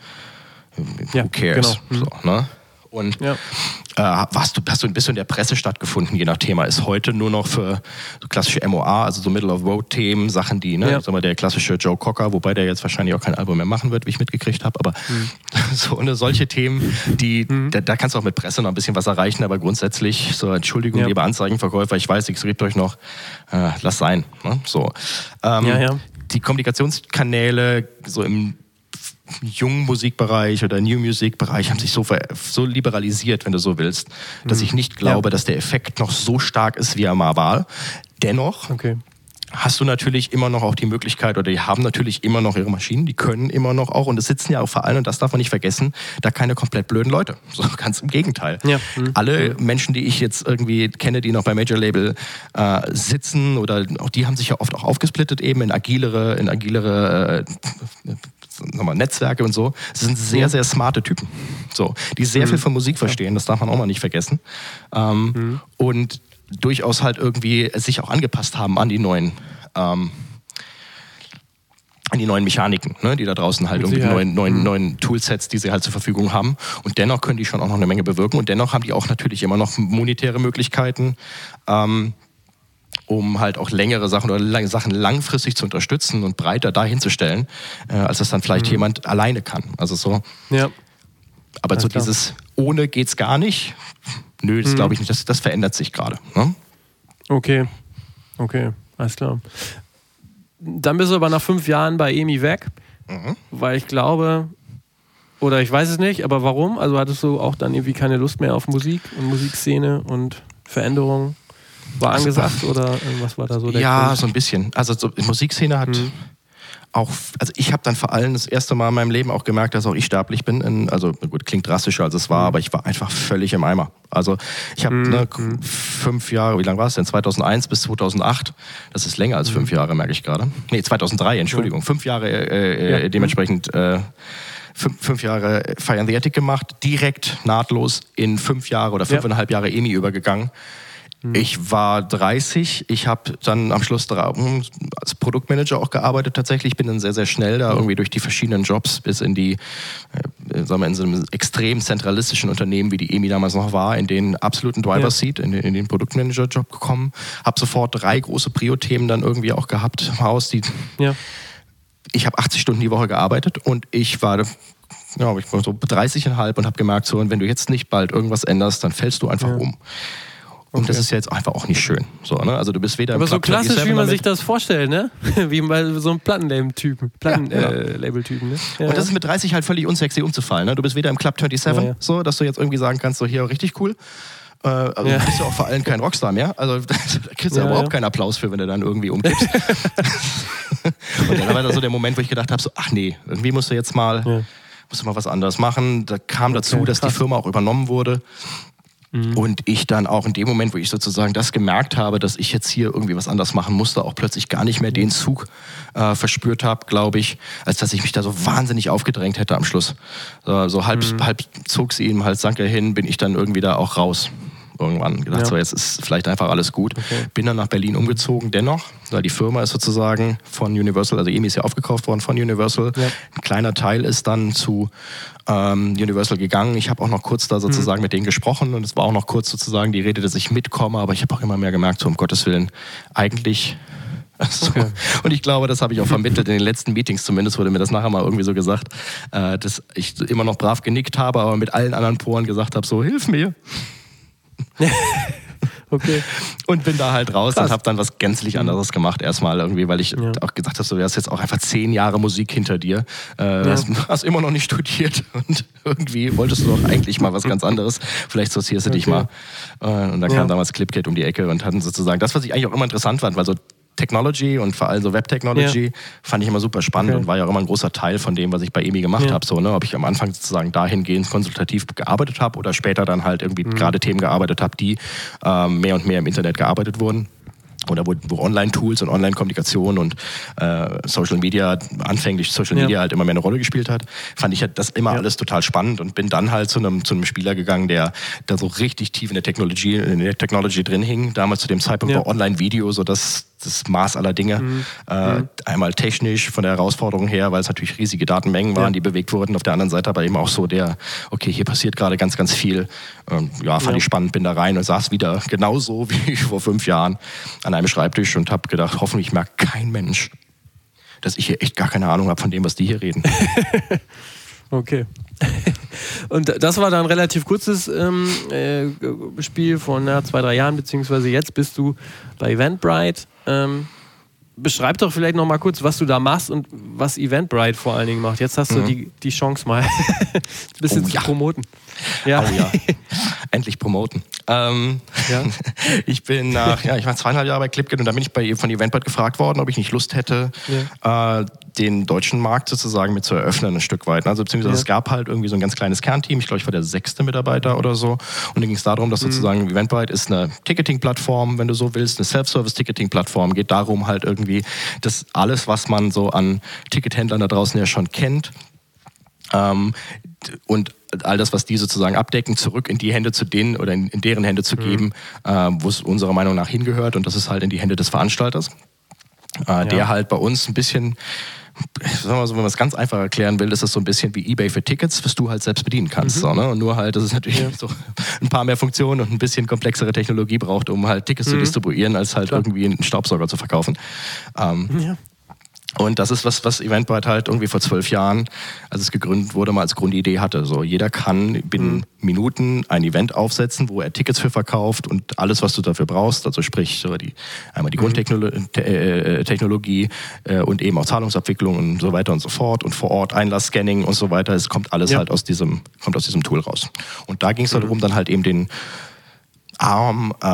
Ja, Who cares? Genau. Mhm. So, ne? Und ja. äh, warst du, hast du ein bisschen in der Presse stattgefunden, je nach Thema. Ist heute nur noch für so klassische MOA, also so Middle-of-Road-Themen, Sachen, die, ne, ja. sag mal, der klassische Joe Cocker, wobei der jetzt wahrscheinlich auch kein Album mehr machen wird, wie ich mitgekriegt habe, aber mhm. so eine, solche Themen, die, mhm. da, da, kannst du auch mit Presse noch ein bisschen was erreichen, aber grundsätzlich, so Entschuldigung, ja. liebe Anzeigenverkäufer, ich weiß, ich rede euch noch, äh, lass sein. Ne? So. Ähm. Die Kommunikationskanäle so im jungen Musikbereich oder New Music Bereich haben sich so, so liberalisiert, wenn du so willst, dass mhm. ich nicht glaube, ja. dass der Effekt noch so stark ist, wie er mal war. Dennoch okay. hast du natürlich immer noch auch die Möglichkeit oder die haben natürlich immer noch ihre Maschinen, die können immer noch auch und es sitzen ja auch vor allem, und das darf man nicht vergessen, da keine komplett blöden Leute. So ganz im Gegenteil. Ja. Mhm. Alle Menschen, die ich jetzt irgendwie kenne, die noch bei Major Label äh, sitzen oder auch die haben sich ja oft auch aufgesplittet eben in agilere, in agilere äh, nochmal Netzwerke und so. Das sind sehr, sehr smarte Typen. So, die sehr mhm. viel von Musik verstehen, das darf man auch mal nicht vergessen. Ähm, mhm. Und durchaus halt irgendwie sich auch angepasst haben an die neuen. Ähm, an die neuen Mechaniken, ne, die da draußen halt irgendwie neuen, neuen, mhm. neuen Toolsets, die sie halt zur Verfügung haben. Und dennoch können die schon auch noch eine Menge bewirken. Und dennoch haben die auch natürlich immer noch monetäre Möglichkeiten, ähm, um halt auch längere Sachen oder lang, Sachen langfristig zu unterstützen und breiter dahinzustellen, äh, als das dann vielleicht mhm. jemand alleine kann. Also so. Ja. Aber Alles so klar. dieses ohne geht's gar nicht. Nö, das mhm. glaube ich nicht. Das, das verändert sich gerade. Ne? Okay. Okay, alles klar. Dann bist du aber nach fünf Jahren bei EMI weg, mhm. weil ich glaube, oder ich weiß es nicht, aber warum? Also hattest du auch dann irgendwie keine Lust mehr auf Musik und Musikszene und Veränderungen? War angesagt oder was war da so der Ja, Grund? so ein bisschen. Also so, die Musikszene hat hm. auch, also ich habe dann vor allem das erste Mal in meinem Leben auch gemerkt, dass auch ich sterblich bin. In, also gut, klingt drastischer als es war, hm. aber ich war einfach völlig im Eimer. Also ich habe hm. ne, hm. fünf Jahre, wie lange war es denn? 2001 bis 2008. Das ist länger als fünf hm. Jahre, merke ich gerade. Nee, 2003, Entschuldigung. Fünf Jahre äh, äh, ja. dementsprechend... Äh, fünf, fünf Jahre Fire the Attic gemacht, direkt nahtlos in fünf Jahre oder fünfeinhalb ja. Jahre EMI übergegangen. Mhm. Ich war 30, ich habe dann am Schluss als Produktmanager auch gearbeitet tatsächlich, bin dann sehr, sehr schnell da irgendwie durch die verschiedenen Jobs bis in die, äh, sagen wir, in so einem extrem zentralistischen Unternehmen, wie die EMI damals noch war, in den absoluten Driver Seat, ja. in, den, in den Produktmanager-Job gekommen, habe sofort drei große Prio-Themen dann irgendwie auch gehabt im Haus, die... Ja. Ich habe 80 Stunden die Woche gearbeitet und ich war ja, ich war so 30,5 und habe gemerkt, so, und wenn du jetzt nicht bald irgendwas änderst, dann fällst du einfach ja. um. Und das ist ja jetzt einfach auch nicht schön. So, ne? Also du bist weder Aber so klassisch, 27 wie man damit- sich das vorstellt, ne? Wie bei so einem Plattenlabel-Typen. Plattenlabel-Typen, ne? Ja, Und das ist mit 30 halt völlig unsexy umzufallen. Ne? Du bist weder im Club 27, Ja, ja. so, dass du jetzt irgendwie sagen kannst, so hier richtig cool. Äh, also Ja. du bist ja auch vor allem kein Rockstar mehr. Also da kriegst du Ja, überhaupt ja. keinen Applaus für, wenn du dann irgendwie umkippst. und dann war da so der Moment, wo ich gedacht habe, so, ach nee, irgendwie musst du jetzt mal, Ja. musst du mal was anderes machen. Da kam dazu, Okay, dass die krass. Firma auch übernommen wurde. Mhm. Und ich dann auch in dem Moment, wo ich sozusagen das gemerkt habe, dass ich jetzt hier irgendwie was anders machen musste, auch plötzlich gar nicht mehr den Zug äh, verspürt habe, glaube ich, als dass ich mich da so wahnsinnig aufgedrängt hätte am Schluss. So, so halb, Mhm. halb zog sie ihm, halt sank er hin, bin ich dann irgendwie da auch raus. Irgendwann gedacht, Ja. so jetzt ist vielleicht einfach alles gut. Okay. Bin dann nach Berlin umgezogen, dennoch, weil die Firma ist sozusagen von Universal, also EMI ist ja aufgekauft worden von Universal. Ja. Ein kleiner Teil ist dann zu ähm, Universal gegangen. Ich habe auch noch kurz da sozusagen mit denen gesprochen und es war auch noch kurz sozusagen die Rede, dass ich mitkomme, aber ich habe auch immer mehr gemerkt, so um Gottes Willen, eigentlich. So. Okay. Und ich glaube, das habe ich auch vermittelt in den letzten Meetings zumindest, wurde mir das nachher mal irgendwie so gesagt, äh, dass ich immer noch brav genickt habe, aber mit allen anderen Poren gesagt habe, so hilf mir. Okay. Und bin da halt raus Krass. und habe dann was gänzlich anderes gemacht erstmal irgendwie, weil ich Ja. auch gesagt habe, so, du hast jetzt auch einfach zehn Jahre Musik hinter dir, äh, hast, hast immer noch nicht studiert und irgendwie wolltest du doch eigentlich mal was ganz anderes. Vielleicht sortierst du dich Okay. mal. Äh, und dann Ja. kam damals ClipKit um die Ecke und hatten sozusagen das, was ich eigentlich auch immer interessant fand, weil so Technology und vor allem so Web-Technology fand ich immer super spannend Okay. und war ja auch immer ein großer Teil von dem, was ich bei EMI gemacht Ja. habe. So, ne? Ob ich am Anfang sozusagen dahingehend konsultativ gearbeitet habe oder später dann halt irgendwie Mhm. gerade Themen gearbeitet habe, die ähm, mehr und mehr im Internet gearbeitet wurden. Oder wo, wo Online-Tools und Online-Kommunikation und äh, Social Media, anfänglich Social Ja. Media halt immer mehr eine Rolle gespielt hat, fand ich halt das immer Ja. alles total spannend und bin dann halt zu einem, zu einem Spieler gegangen, der da so richtig tief in der Technologie, in der Technology drin hing. Damals zu dem Zeitpunkt Ja. war Online-Video so das, das Maß aller Dinge. Mhm. Äh, einmal technisch von der Herausforderung her, weil es natürlich riesige Datenmengen waren, Ja. die bewegt wurden. Auf der anderen Seite aber eben auch so der, okay, hier passiert gerade ganz, ganz viel. Ähm, ja, fand Ja. ich spannend, bin da rein und saß wieder genauso wie vor fünf Jahren an einem Schreibtisch und habe gedacht, hoffentlich merkt kein Mensch, dass ich hier echt gar keine Ahnung habe von dem, was die hier reden. Okay. Und das war dann ein relativ kurzes ähm, äh, Spiel von ja, zwei, drei Jahren, beziehungsweise jetzt bist du bei Eventbrite. Ähm, beschreib doch vielleicht noch mal kurz, was du da machst und was Eventbrite vor allen Dingen macht. Jetzt hast du die, die Chance mal ein bisschen Oh zu ja. promoten. Ja. Oh ja, endlich promoten. Ähm, Ja. Ich bin nach, ja, ich war zweieinhalb Jahre bei ClipKit und dann bin ich bei, von Eventbrite gefragt worden, ob ich nicht Lust hätte, äh, den deutschen Markt sozusagen mit zu eröffnen ein Stück weit. Also beziehungsweise Ja. es gab halt irgendwie so ein ganz kleines Kernteam, ich glaube, ich war der sechste Mitarbeiter oder so. Und dann ging es darum, dass sozusagen Eventbrite ist eine Ticketing-Plattform, wenn du so willst, eine Self-Service-Ticketing-Plattform. Geht darum halt irgendwie, dass alles, was man so an Tickethändlern da draußen ja schon kennt, ähm, und all das, was die sozusagen abdecken, zurück in die Hände zu denen oder in, in deren Hände zu geben, äh, wo es unserer Meinung nach hingehört. Und das ist halt in die Hände des Veranstalters, äh, der halt bei uns ein bisschen, sagen wir mal so, wenn man es ganz einfach erklären will, ist das so ein bisschen wie Ebay für Tickets, was du halt selbst bedienen kannst. So, ne? Und nur halt, dass es natürlich so ein paar mehr Funktionen und ein bisschen komplexere Technologie braucht, um halt Tickets zu distribuieren, als halt irgendwie einen Staubsauger zu verkaufen. Ähm, Ja. Und das ist was, was Eventbrite halt irgendwie vor zwölf Jahren, als es gegründet wurde, mal als Grundidee hatte. So, jeder kann binnen Minuten ein Event aufsetzen, wo er Tickets für verkauft und alles, was du dafür brauchst, also sprich so die, einmal die Grundtechnologie äh, und eben auch Zahlungsabwicklung und so weiter und so fort und vor Ort Einlassscanning und so weiter. Es kommt alles Ja. halt aus diesem, kommt aus diesem Tool raus. Und da ging es darum, dann halt eben den Arm äh,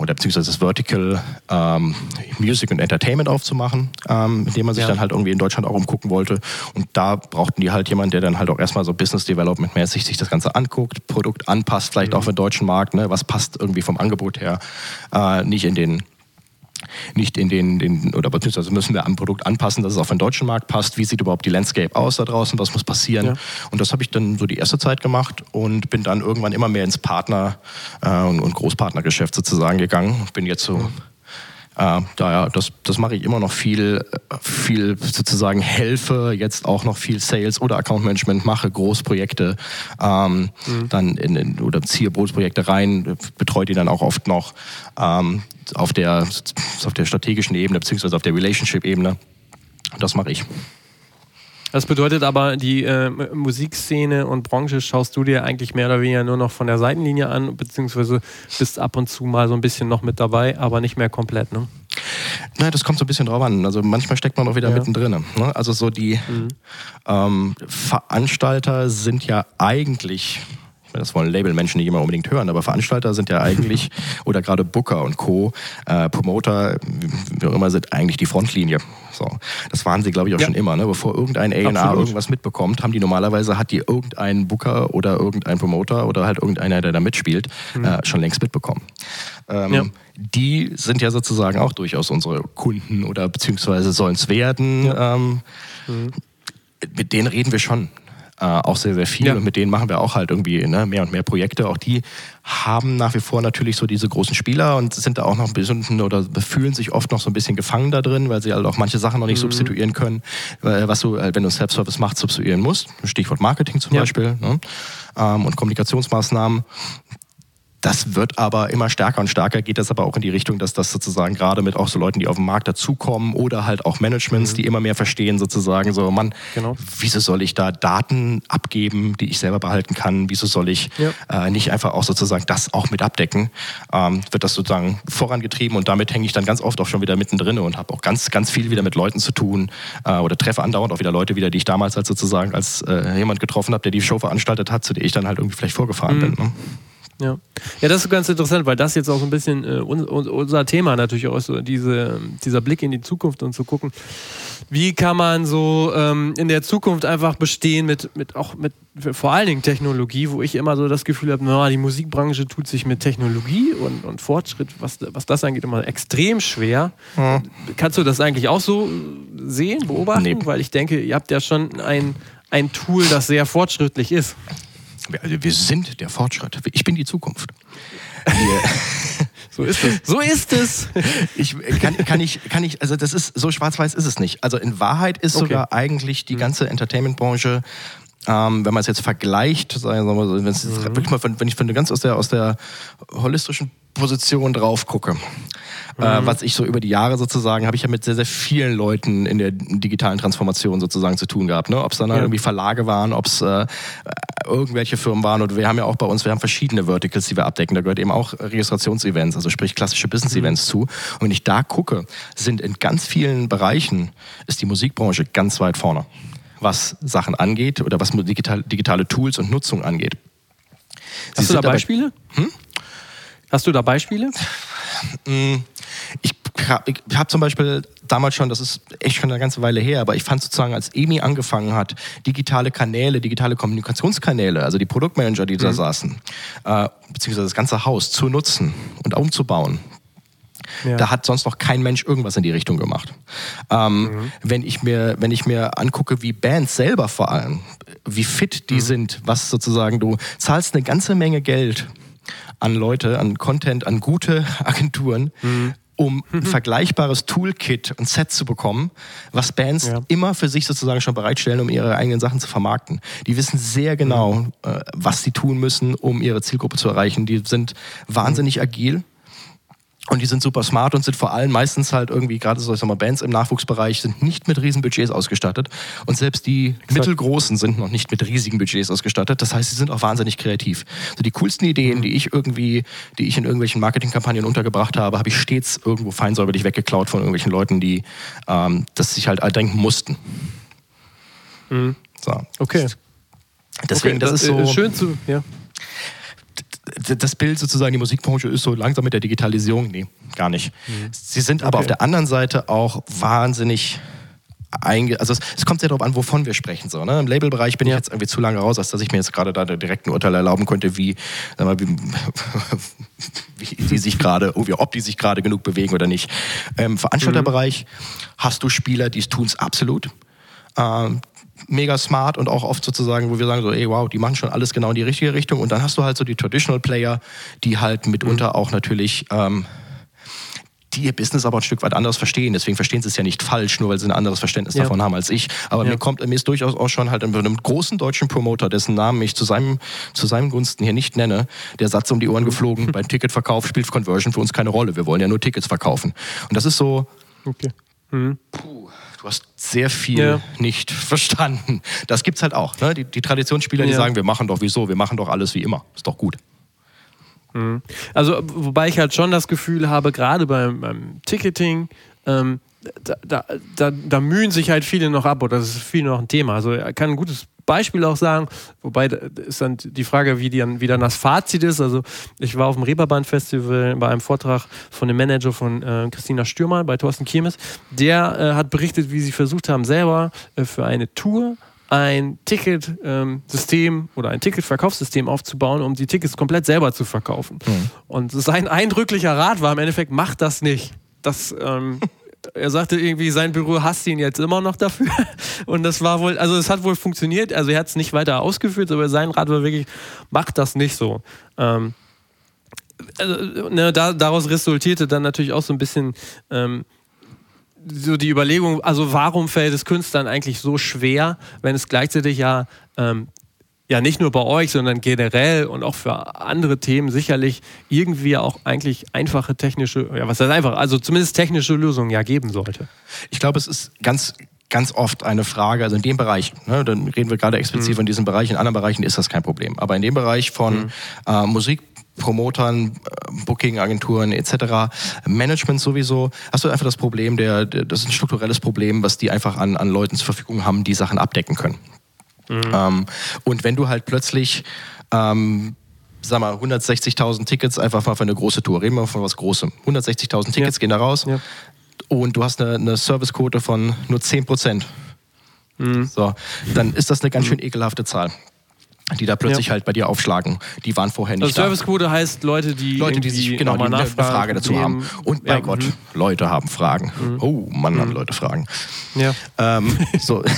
oder beziehungsweise das Vertical ähm, Music und Entertainment aufzumachen, ähm, mit dem man sich Ja. dann halt irgendwie in Deutschland auch umgucken wollte. Und da brauchten die halt jemanden, der dann halt auch erstmal so Business Development mäßig sich das Ganze anguckt, Produkt anpasst, vielleicht auch für den deutschen Markt, ne? was passt irgendwie vom Angebot her, äh, nicht in den nicht in den, den oder beziehungsweise müssen wir am Produkt anpassen, dass es auf den deutschen Markt passt. Wie sieht überhaupt die Landscape aus da draußen? Was muss passieren? Ja. Und das habe ich dann so die erste Zeit gemacht und bin dann irgendwann immer mehr ins Partner- äh, und, und Großpartnergeschäft sozusagen gegangen. Bin jetzt so äh, daher, das, das mache ich immer noch viel, viel sozusagen helfe, jetzt auch noch viel Sales oder Account Management mache, Großprojekte, ähm, dann in, in, oder ziehe Großprojekte rein, betreue die dann auch oft noch ähm, auf, der, auf der strategischen Ebene beziehungsweise auf der Relationship-Ebene. Das mache ich. Das bedeutet aber, die äh, Musikszene und Branche schaust du dir eigentlich mehr oder weniger nur noch von der Seitenlinie an, beziehungsweise bist ab und zu mal so ein bisschen noch mit dabei, aber nicht mehr komplett, ne? Nein, das kommt so ein bisschen drauf an. Also manchmal steckt man auch wieder ja. mittendrin. Ne? Also so die mhm. ähm, Veranstalter sind ja eigentlich das wollen Labelmenschen nicht immer unbedingt hören, aber Veranstalter sind ja eigentlich, oder gerade Booker und Co., äh, Promoter, wie auch immer, sind eigentlich die Frontlinie. So. Das waren sie, glaube ich, auch ja. schon immer. Ne? Bevor irgendein A&R irgendwas mitbekommt, haben die normalerweise, hat die irgendein Booker oder irgendein Promoter oder halt irgendeiner, der da mitspielt, mhm. äh, schon längst mitbekommen. Ähm, ja. Die sind ja sozusagen auch durchaus unsere Kunden oder beziehungsweise sollen es werden. Ja. Ähm, mhm. Mit denen reden wir schon äh, auch sehr, sehr viel. Ja. Und mit denen machen wir auch halt irgendwie ne, mehr und mehr Projekte. Auch die haben nach wie vor natürlich so diese großen Spieler und sind da auch noch ein bisschen oder fühlen sich oft noch so ein bisschen gefangen da drin, weil sie halt auch manche Sachen noch nicht mhm. substituieren können, was du, äh, wenn du Self-Service machst, substituieren musst. Stichwort Marketing zum ja. Beispiel ne? ähm, und Kommunikationsmaßnahmen. Das wird aber immer stärker und stärker, geht das aber auch in die Richtung, dass das sozusagen gerade mit auch so Leuten, die auf den Markt dazukommen oder halt auch Managements, mhm. die immer mehr verstehen, sozusagen so, Mann, genau. wieso soll ich da Daten abgeben, die ich selber behalten kann? Wieso soll ich ja. äh, nicht einfach auch sozusagen das auch mit abdecken? Ähm, wird das sozusagen vorangetrieben und damit hänge ich dann ganz oft auch schon wieder mittendrin und habe auch ganz, ganz viel wieder mit Leuten zu tun äh, oder treffe andauernd auch wieder Leute wieder, die ich damals halt sozusagen als äh, jemand getroffen habe, der die Show veranstaltet hat, zu der ich dann halt irgendwie vielleicht vorgefahren mhm. bin. Ne? Ja. ja, das ist ganz interessant, weil das jetzt auch so ein bisschen äh, unser Thema natürlich auch ist, so diese, dieser Blick in die Zukunft und zu gucken, wie kann man so ähm, in der Zukunft einfach bestehen mit, mit auch mit vor allen Dingen Technologie, wo ich immer so das Gefühl habe, na, die Musikbranche tut sich mit Technologie und, und Fortschritt, was, was das angeht, immer extrem schwer. Mhm. Kannst du das eigentlich auch so sehen, beobachten? Nee. Weil ich denke, ihr habt ja schon ein, ein Tool, das sehr fortschrittlich ist. Also wir sind der Fortschritt. Ich bin die Zukunft. so ist es. So ist es. Ich kann, kann ich, kann ich, also das ist, so schwarz-weiß ist es nicht. Also in Wahrheit ist okay. sogar eigentlich die hm. ganze Entertainment-Branche ähm, wenn man es jetzt vergleicht, sagen wir mal, wenn, es mhm. wirklich mal, wenn ich von ganz aus der, aus der holistischen Position drauf gucke, äh, mhm. was ich so über die Jahre sozusagen, habe ich ja mit sehr, sehr vielen Leuten in der digitalen Transformation sozusagen zu tun gehabt. Ne? Ob es dann ja. irgendwie Verlage waren, ob es äh, irgendwelche Firmen waren und wir haben ja auch bei uns, wir haben verschiedene Verticals, die wir abdecken. Da gehört eben auch Registrationsevents, also sprich klassische Business-Events mhm. zu. Und wenn ich da gucke, sind in ganz vielen Bereichen, ist die Musikbranche ganz weit vorne was Sachen angeht oder was digital, digitale Tools und Nutzung angeht. Sie Hast du da Beispiele? Hm? Hast du da Beispiele? Mm, ich habe hab zum Beispiel damals schon, das ist echt schon eine ganze Weile her, aber ich fand sozusagen, als EMI angefangen hat, digitale Kanäle, digitale Kommunikationskanäle, also die Produktmanager, die mhm. da saßen, äh, beziehungsweise das ganze Haus zu nutzen und umzubauen, ja. Da hat sonst noch kein Mensch irgendwas in die Richtung gemacht. Ähm, mhm. wenn, ich mir, wenn ich mir angucke, wie Bands selber vor allem, wie fit die mhm. sind, was sozusagen, du zahlst eine ganze Menge Geld an Leute, an Content, an gute Agenturen, mhm um ein vergleichbares Toolkit und Set zu bekommen, was Bands ja. immer für sich sozusagen schon bereitstellen, um ihre eigenen Sachen zu vermarkten. Die wissen sehr genau, mhm. äh, was sie tun müssen, um ihre Zielgruppe zu erreichen. Die sind wahnsinnig mhm. agil und die sind super smart und sind vor allem meistens halt irgendwie, gerade so ich sag mal, Bands im Nachwuchsbereich sind nicht mit riesen Budgets ausgestattet. Und selbst die Exakt. mittelgroßen sind noch nicht mit riesigen Budgets ausgestattet. Das heißt, sie sind auch wahnsinnig kreativ. Also die coolsten Ideen, mhm. die ich irgendwie, die ich in irgendwelchen Marketingkampagnen untergebracht habe, habe ich stets irgendwo feinsäuberlich weggeklaut von irgendwelchen Leuten, die ähm, das sich halt denken mussten. Mhm. So. Okay. Deswegen, okay, das, das, ist so. Schön zu, ja das Bild sozusagen, die Musikbranche ist so langsam mit der Digitalisierung. Nee, gar nicht. Mhm. Sie sind aber okay. auf der anderen Seite auch wahnsinnig einge also es, es, kommt sehr darauf an, wovon wir sprechen. So, ne? Im Labelbereich bin ich jetzt irgendwie zu lange raus, als dass ich mir jetzt gerade da direkt ein Urteil erlauben könnte, wie, sag mal, wie, wie die sich gerade, ob die sich gerade genug bewegen oder nicht. Im Veranstalterbereich mhm. hast du Spieler, die tun es absolut. Ähm, mega smart und auch oft sozusagen, wo wir sagen so, ey, wow, die machen schon alles genau in die richtige Richtung. Und dann hast du halt so die Traditional Player, die halt mitunter mhm. auch natürlich ähm, die ihr Business aber ein Stück weit anders verstehen. Deswegen verstehen sie es ja nicht falsch, nur weil sie ein anderes Verständnis ja. davon haben als ich. Aber ja. mir kommt, mir ist durchaus auch schon halt in einem großen deutschen Promoter, dessen Namen ich zu seinem, zu seinem Gunsten hier nicht nenne, der Satz um die Ohren geflogen, beim Ticketverkauf spielt Conversion für uns keine Rolle. Wir wollen ja nur Tickets verkaufen. Und das ist so, okay Hm. Puh, hast sehr viel ja. nicht verstanden. Das gibt's halt auch. Ne? Die, die Traditionsspieler, die sagen, wir machen doch wieso, wir machen doch alles wie immer. Ist doch gut. Hm. Also, wobei ich halt schon das Gefühl habe, gerade beim, beim Ticketing, ähm, da, da, da, mühen sich halt viele noch ab oder das ist viel noch ein Thema. Also er kann ein gutes Beispiel auch sagen, wobei ist dann die Frage, wie, die, wie dann das Fazit ist. Also ich war auf dem Reeperbahn Festival bei einem Vortrag von dem Manager von äh, Christina Stürmer bei Thorsten Kiemes. Der äh, hat berichtet, wie sie versucht haben, selber äh, für eine Tour ein Ticketsystem ähm, oder ein Ticketverkaufssystem aufzubauen, um die Tickets komplett selber zu verkaufen. Mhm. Und sein eindrücklicher Rat war im Endeffekt, macht das nicht. Das ähm, er sagte irgendwie, sein Büro hasst ihn jetzt immer noch dafür. Und das war wohl, also es hat wohl funktioniert. Also er hat es nicht weiter ausgeführt, aber sein Rat war wirklich, macht das nicht so. Ähm, also, ne, da, daraus resultierte dann natürlich auch so ein bisschen ähm, so die Überlegung, also warum fällt es Künstlern eigentlich so schwer, wenn es gleichzeitig ja ähm, ja nicht nur bei euch, sondern generell und auch für andere Themen sicherlich irgendwie auch eigentlich einfache technische, ja was heißt einfach, also zumindest technische Lösungen ja geben sollte. Ich glaube, es ist ganz ganz oft eine Frage, also in dem Bereich, ne, dann reden wir gerade explizit mhm. von diesem Bereich, in anderen Bereichen ist das kein Problem, aber in dem Bereich von mhm. äh, Musik Promotern, äh, Booking-Agenturen etc., Management sowieso, hast du einfach das Problem, der, der, das ist ein strukturelles Problem, was die einfach an, an Leuten zur Verfügung haben, die Sachen abdecken können. Mhm. Ähm, und wenn du halt plötzlich ähm, sag mal, 160.000 Tickets einfach mal für eine große Tour. Reden wir von was Großem. 160.000 Tickets ja. gehen da raus ja. und du hast eine, eine Servicequote von nur 10 Prozent. Mhm. So, dann ist das eine ganz schön ekelhafte Zahl die da plötzlich ja. halt bei dir aufschlagen. Die waren vorher nicht also Servicequote heißt Leute, die Leute, die sich genau die eine Frage dazu haben. Und bei ja, Gott, mh. Leute haben Fragen. Mhm. Oh, Mann, mhm. haben Leute Fragen. Ja. Ähm, so.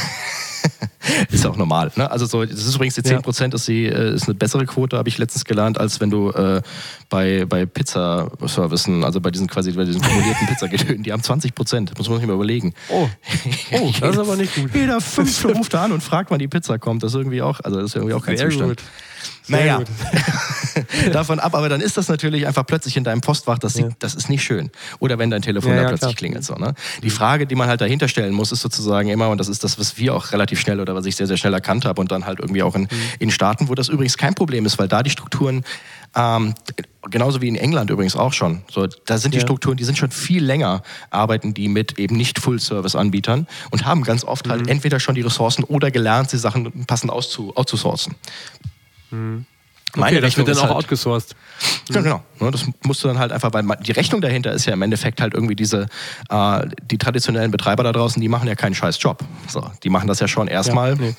ist auch normal. Ne? Also so, das ist übrigens die 10 Prozent, ist, die, äh, ist eine bessere Quote, habe ich letztens gelernt, als wenn du äh, bei, bei Pizza-Servicen, also bei diesen quasi bei diesen kumulierten Pizzagetönen, die haben 20 Prozent. Muss man sich mal überlegen. Oh, oh das ist aber nicht gut. Jeder Fünfte ruft an und fragt, wann die Pizza kommt. Das ist irgendwie auch, also das ist irgendwie auch kein Sehr Zustand. Gut. Naja, davon ab, aber dann ist das natürlich einfach plötzlich in deinem Postfach, das, ja. das ist nicht schön. Oder wenn dein Telefon ja, da plötzlich klar. klingelt. So, ne? Die. Frage, die man halt dahinter stellen muss, ist sozusagen immer, und das ist das, was wir auch relativ schnell oder was ich sehr, sehr schnell erkannt habe und dann halt irgendwie auch in, mhm. in Staaten, wo das übrigens kein Problem ist, weil da die Strukturen ähm, genauso wie in England übrigens auch schon. So, da sind die ja. Strukturen, die sind schon viel länger, arbeiten die mit eben nicht Full-Service-Anbietern und haben ganz oft halt mhm. halt entweder schon die Ressourcen oder gelernt, die Sachen passend auszu, outzusourcen. Mhm. Meine okay, Rechnung das wird dann auch halt, outgesourced. Ja, genau. Das musst du dann halt einfach, weil die Rechnung dahinter ist ja im Endeffekt halt irgendwie diese, äh, die traditionellen Betreiber da draußen, die machen ja keinen scheiß Job. So, die machen das ja schon erstmal. Ja, nee.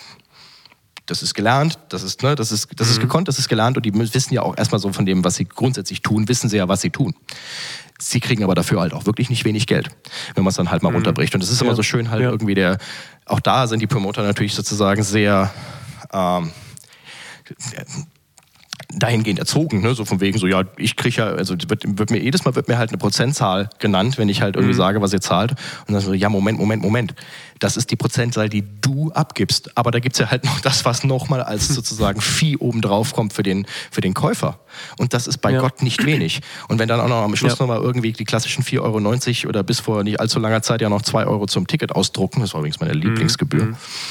Das ist gelernt, das ist, ne, das ist, das mhm. ist gekonnt, das ist gelernt und die wissen ja auch erstmal so von dem, was sie grundsätzlich tun, wissen sie ja, was sie tun. Sie kriegen aber dafür halt auch wirklich nicht wenig Geld, wenn man es dann halt mal mhm. runterbricht. Und es ist ja. immer so schön halt ja. irgendwie der, auch da sind die Promoter natürlich sozusagen sehr, ähm, dahingehend erzogen, ne? so von wegen so, ja, ich kriege ja, also wird, wird, mir jedes Mal wird mir halt eine Prozentzahl genannt, wenn ich halt irgendwie mhm. sage, was ihr zahlt. Und dann so, ja, Moment, Moment, Moment. Das ist die Prozentzahl, die du abgibst. Aber da gibt's ja halt noch das, was nochmal als sozusagen Vieh obendrauf kommt für den, für den Käufer. Und das ist bei ja. Gott nicht wenig. Und wenn dann auch noch am Schluss ja. nochmal irgendwie die klassischen 4,90 Euro oder bis vor nicht allzu langer Zeit ja noch 2 Euro zum Ticket ausdrucken, das war übrigens meine mhm. Lieblingsgebühr.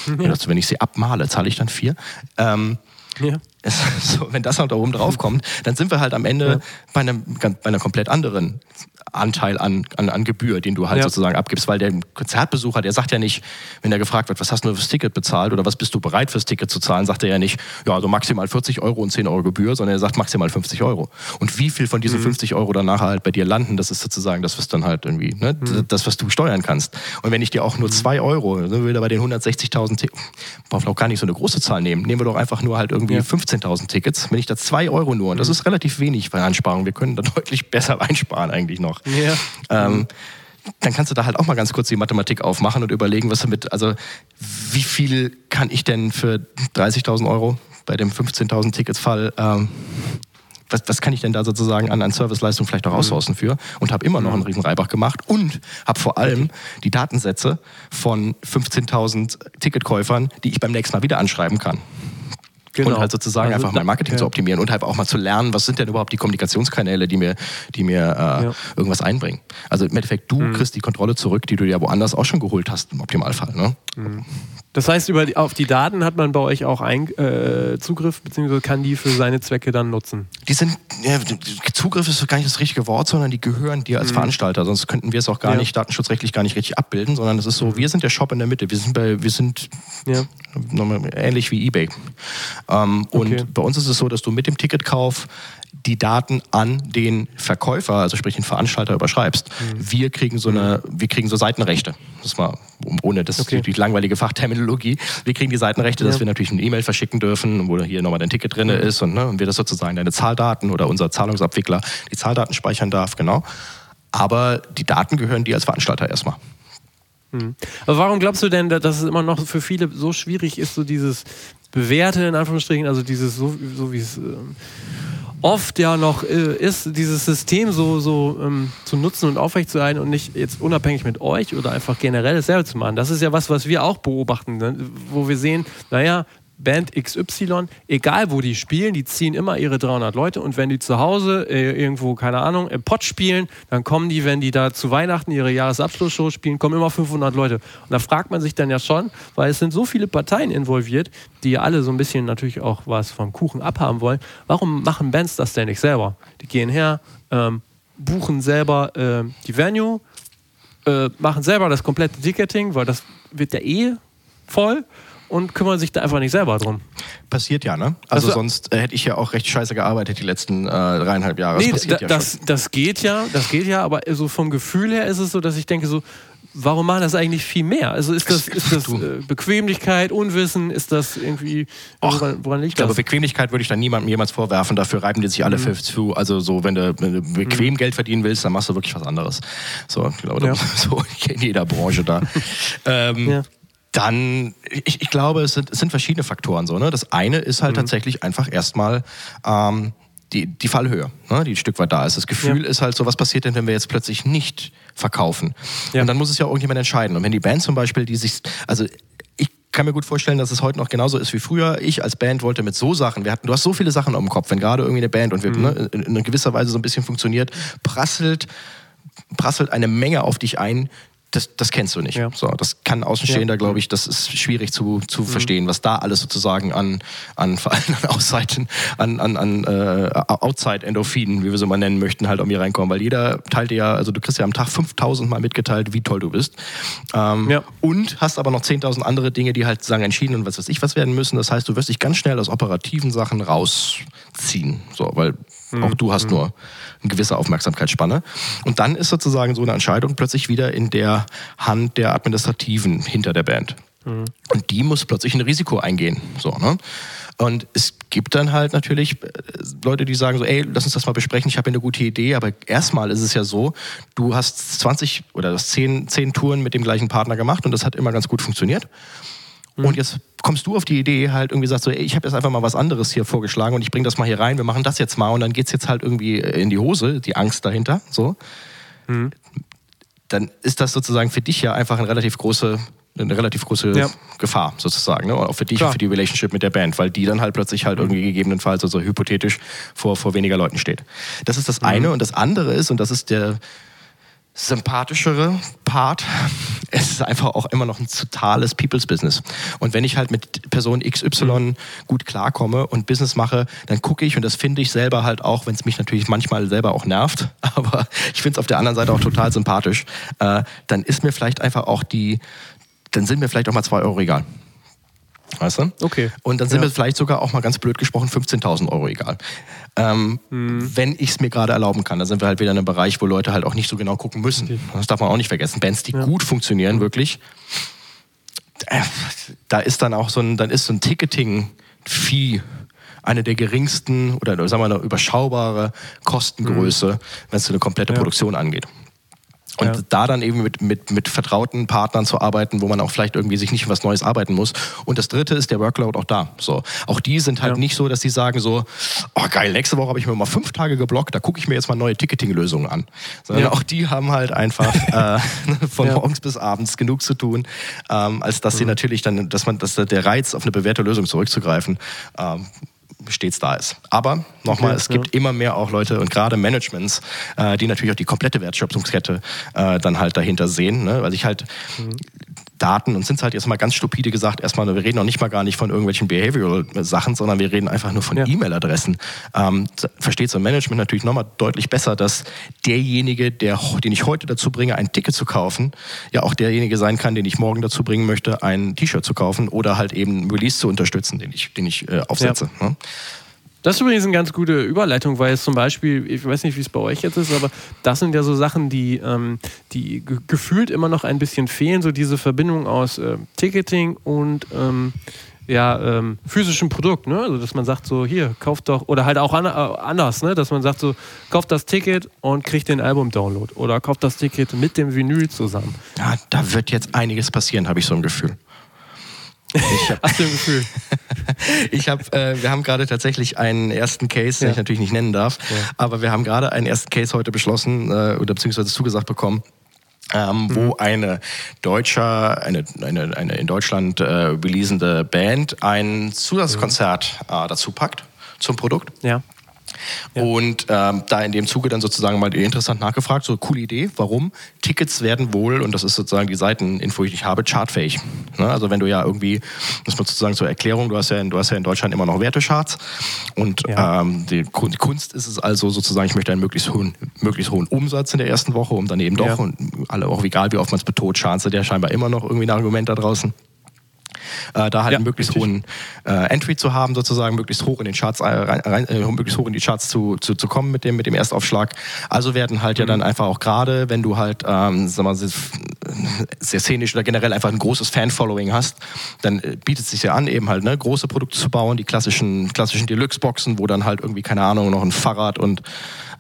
Mhm. Ja. Wenn ich sie abmale, zahle ich dann 4. Ähm, ja. so, wenn das halt da oben drauf kommt, dann sind wir halt am Ende ja. bei, einem, bei einer komplett anderen Anteil an, an, an Gebühr, den du halt ja. sozusagen abgibst, weil der Konzertbesucher, der sagt ja nicht, wenn er gefragt wird, was hast du fürs Ticket bezahlt oder was bist du bereit fürs Ticket zu zahlen, sagt er ja nicht, ja, also maximal 40 Euro und 10 Euro Gebühr, sondern er sagt maximal 50 Euro. Und wie viel von diesen mhm. 50 Euro danach halt bei dir landen, das ist sozusagen das, was dann halt irgendwie, ne, mhm. das, was du steuern kannst. Und wenn ich dir auch nur 2 mhm. Euro, ne, will er bei den 160.000, brauchen wir auch gar nicht so eine große Zahl nehmen, nehmen wir doch einfach nur halt irgendwie ja. 15.000 Tickets, wenn ich da 2 Euro nur, und das mhm. ist relativ wenig bei Einsparungen, wir können da deutlich besser einsparen eigentlich noch. Ja. Ähm, dann kannst du da halt auch mal ganz kurz die Mathematik aufmachen und überlegen, was damit, also wie viel kann ich denn für 30.000 Euro bei dem 15.000 Tickets Fall, ähm, was, was, kann ich denn da sozusagen an, an Serviceleistung vielleicht auch mhm. aussourcen für und habe immer noch einen mhm. riesen Reibach gemacht und habe vor allem die Datensätze von 15.000 Ticketkäufern, die ich beim nächsten Mal wieder anschreiben kann. Genau. Und halt sozusagen Also einfach mein Marketing ja. zu optimieren und halt auch mal zu lernen, was sind denn überhaupt die Kommunikationskanäle, die mir, die mir äh, Ja. Mhm. irgendwas einbringen. Also im Endeffekt, du kriegst die Kontrolle zurück, die du ja woanders auch schon geholt hast, im Optimalfall. Ne? Das heißt, über die, auf die Daten hat man bei euch auch ein, äh, Zugriff, beziehungsweise kann die für seine Zwecke dann nutzen. Die sind, ja, Zugriff ist gar nicht das richtige Wort, sondern die gehören dir als Veranstalter. Sonst könnten wir es auch gar Mhm. Ja. Mhm. nicht, datenschutzrechtlich gar nicht richtig abbilden, sondern es ist so, wir sind der Shop in der Mitte. Wir sind bei, wir sind Ja. ähnlich wie eBay. Ähm, Okay. Und bei uns ist es so, dass du mit dem Ticketkauf die Daten an den Verkäufer, also sprich den Veranstalter, überschreibst. Mhm. Wir kriegen so eine, wir kriegen so Seitenrechte. Das mal ohne das Okay. die langweilige Fachterminologie. Wir kriegen die Seitenrechte, dass Ja. wir natürlich eine E-Mail verschicken dürfen, wo hier nochmal dein Ticket drin ist und, ne, und wir das sozusagen deine Zahldaten oder unser Zahlungsabwickler die Zahldaten speichern darf, genau. Aber die Daten gehören dir als Veranstalter erstmal. Aber warum glaubst du denn, dass es immer noch für viele so schwierig ist, so dieses Bewährte in Anführungsstrichen, also dieses, so, so wie es ähm, oft ja noch äh, ist, dieses System so, so ähm, zu nutzen und aufrechtzuerhalten und nicht jetzt unabhängig mit euch oder einfach generell dasselbe zu machen. Das ist ja was, was wir auch beobachten, ne? wo wir sehen, naja, Band XY, egal wo die spielen, die ziehen immer ihre 300 Leute und wenn die zu Hause äh, irgendwo, keine Ahnung, im Pott spielen, dann kommen die, wenn die da zu Weihnachten ihre Jahresabschlussshow spielen, kommen immer 500 Leute. Und da fragt man sich dann ja schon, weil es sind so viele Parteien involviert, die alle so ein bisschen natürlich auch was vom Kuchen abhaben wollen. Warum machen Bands das denn nicht selber? Die gehen her, ähm, buchen selber äh, die Venue, äh, machen selber das komplette Ticketing, weil das wird ja eh voll und kümmern sich da einfach nicht selber drum. Passiert ja, ne? Also, Also- sonst äh, hätte ich ja auch recht scheiße gearbeitet die letzten äh, dreieinhalb Jahre. Das Nee, passiert da, ja das, das geht ja, das geht ja, aber so vom Gefühl her ist es so, dass ich denke so, warum machen das eigentlich viel mehr? Also ist das, ist das äh, Bequemlichkeit, Unwissen, ist das irgendwie, woran, woran Ich liegt glaube, das? Bequemlichkeit würde ich dann niemandem jemals vorwerfen. Dafür reiben die sich alle für zu. Also so, wenn du, wenn du bequem Geld verdienen willst, dann machst du wirklich was anderes. So, ich glaube, Ja. so in jeder Branche da. ähm, Ja. Dann, ich, ich glaube, es sind, es sind verschiedene Faktoren. So, ne? Das eine ist halt tatsächlich einfach erstmal ähm, die, die Fallhöhe, ne? die ein Stück weit da ist. Das Gefühl Ja. ist halt so, was passiert denn, wenn wir jetzt plötzlich nicht verkaufen? Ja. Und dann muss es ja irgendjemand entscheiden. Und wenn die Band zum Beispiel, die sich, also ich kann mir gut vorstellen, dass es heute noch genauso ist wie früher. Ich als Band wollte mit so Sachen, wir hatten, du hast so viele Sachen im Kopf, wenn gerade irgendwie eine Band und wir Mhm. ne, in, in gewisser Weise so ein bisschen funktioniert, prasselt, prasselt eine Menge auf dich ein. Das, das kennst du nicht. Ja. So, das kann Außenstehender, Ja. glaube ich, das ist schwierig zu, Mhm. zu verstehen, was da alles sozusagen an, an vor allem an Ausseiten, an, an, an äh, Outside-Endorphinen, wie wir sie mal nennen möchten, halt um hier reinkommen. Weil jeder teilt dir ja, also du kriegst ja am Tag 5000 Mal mitgeteilt, wie toll du bist. Ähm, Ja. Und hast aber noch 10.000 andere Dinge, die halt sagen entschieden und was weiß ich was werden müssen. Das heißt, du wirst dich ganz schnell aus operativen Sachen rausziehen. So, weil auch du hast nur eine gewisse Aufmerksamkeitsspanne. Und dann ist sozusagen so eine Entscheidung plötzlich wieder in der Hand der Administrativen hinter der Band. Und die muss plötzlich ein Risiko eingehen. So, ne? Und es gibt dann halt natürlich äh, Leute, die sagen so, ey, lass uns das mal besprechen, ich habe hier eine gute Idee, aber erstmal ist es ja so, du hast 20 oder du hast 10, 10 Touren mit dem gleichen Partner gemacht und das hat immer ganz gut funktioniert. Und jetzt kommst du auf die Idee, halt irgendwie sagst so, ey, ich habe jetzt einfach mal was anderes hier vorgeschlagen und ich bringe das mal hier rein, wir machen das jetzt mal und dann geht's jetzt halt irgendwie in die Hose, die Angst dahinter, so. Dann ist das sozusagen für dich ja einfach eine relativ große, eine relativ große Ja. Gefahr sozusagen, ne? auch für dich, Klar. für die Relationship mit der Band, weil die dann halt plötzlich halt irgendwie gegebenenfalls, also hypothetisch, vor, vor weniger Leuten steht. Das ist das eine und das andere ist, und das ist der sympathischere Part, es ist einfach auch immer noch ein totales People's Business. Und wenn ich halt mit Person XY gut klarkomme und Business mache, dann gucke ich, und das finde ich selber halt auch, wenn es mich natürlich manchmal selber auch nervt, aber ich finde es auf der anderen Seite auch total sympathisch, äh, dann ist mir vielleicht einfach auch die, dann sind mir vielleicht auch mal zwei Euro egal. Weißt du? Okay. Und dann sind Ja. mir vielleicht sogar auch mal ganz blöd gesprochen 15.000 Euro egal. Ähm, Mhm. Wenn ich es mir gerade erlauben kann, dann sind wir halt wieder in einem Bereich, wo Leute halt auch nicht so genau gucken müssen. Das darf man auch nicht vergessen. Bands, die gut funktionieren, wirklich, äh, da ist dann auch so ein, dann ist so ein Ticketing-Fee eine der geringsten oder sagen wir mal eine überschaubare Kostengröße, wenn es so eine komplette Ja. Produktion angeht. Und ja. da dann eben mit, mit, mit vertrauten Partnern zu arbeiten, wo man auch vielleicht irgendwie sich nicht was Neues arbeiten muss. Und das dritte ist der Workload auch da. So. Auch die sind halt ja. nicht so, dass sie sagen so, oh geil, nächste Woche habe ich mir mal fünf Tage geblockt, da gucke ich mir jetzt mal neue Ticketing-Lösungen an. Sondern ja. auch die haben halt einfach äh, von morgens bis abends genug zu tun, ähm, als dass mhm. sie natürlich dann, dass man, dass der Reiz auf eine bewährte Lösung zurückzugreifen, ähm, stets da ist. Aber nochmal, okay, es gibt immer mehr auch Leute und gerade Managements, äh, die natürlich auch die komplette Wertschöpfungskette äh, dann halt dahinter sehen, ne? weil ich halt mhm. Daten und sind es halt jetzt mal ganz stupide gesagt, erstmal, wir reden noch nicht mal gar nicht von irgendwelchen Behavioral-Sachen, sondern wir reden einfach nur von ja. E-Mail-Adressen. Ähm, versteht so ein Management natürlich nochmal deutlich besser, dass derjenige, der, den ich heute dazu bringe, ein Ticket zu kaufen, ja auch derjenige sein kann, den ich morgen dazu bringen möchte, ein T-Shirt zu kaufen oder halt eben Release zu unterstützen, den ich, den ich äh, aufsetze. Ja. Ne? Das ist übrigens eine ganz gute Überleitung, weil es zum Beispiel, ich weiß nicht, wie es bei euch jetzt ist, aber das sind ja so Sachen, die, ähm, die gefühlt immer noch ein bisschen fehlen, so diese Verbindung aus äh, Ticketing und ähm, ja, ähm, physischem Produkt, ne? Also dass man sagt so, hier, kauft doch, oder halt auch an, äh, anders, ne? Dass man sagt so, kauft das Ticket und kriegt den Album-Download. Oder kauft das Ticket mit dem Vinyl zusammen. Ja, da wird jetzt einiges passieren, habe ich so ein Gefühl. Ich hab, Hast du ein Gefühl? ich habe, äh, wir haben gerade tatsächlich einen ersten Case, ja. den ich natürlich nicht nennen darf, ja. aber wir haben gerade einen ersten Case heute beschlossen äh, oder beziehungsweise zugesagt bekommen. Ähm, mhm. wo eine deutscher, eine, eine, eine in Deutschland äh, releasende Band ein Zusatzkonzert mhm. äh, dazu packt zum Produkt. Ja. Ja. Und ähm, da in dem Zuge dann sozusagen mal interessant nachgefragt, so coole Idee, warum? Tickets werden wohl, und das ist sozusagen die Seiteninfo, die ich habe, chartfähig. Ne? Also wenn du ja irgendwie, muss man sozusagen zur Erklärung, du hast ja in, du hast ja in Deutschland immer noch Wertecharts und ja. ähm, die, die, Kunst ist es also sozusagen, ich möchte einen möglichst hohen, möglichst hohen Umsatz in der ersten Woche, um dann eben doch, ja. und alle auch egal wie oft man es betont, sind ja scheinbar immer noch irgendwie ein Argument da draußen äh, da halt ja, einen möglichst richtig. hohen äh, Entry zu haben, sozusagen, möglichst hoch in den Charts, äh, rein, äh, möglichst hoch in die Charts zu, zu, zu kommen mit dem, mit dem Erstaufschlag. Also werden halt mhm. ja dann einfach auch gerade, wenn du halt, ähm, sag mal, sehr szenisch oder generell einfach ein großes Fan-Following hast, dann äh, bietet es sich ja an, eben halt ne, große Produkte zu bauen, die klassischen, klassischen Deluxe-Boxen, wo dann halt irgendwie, keine Ahnung, noch ein Fahrrad und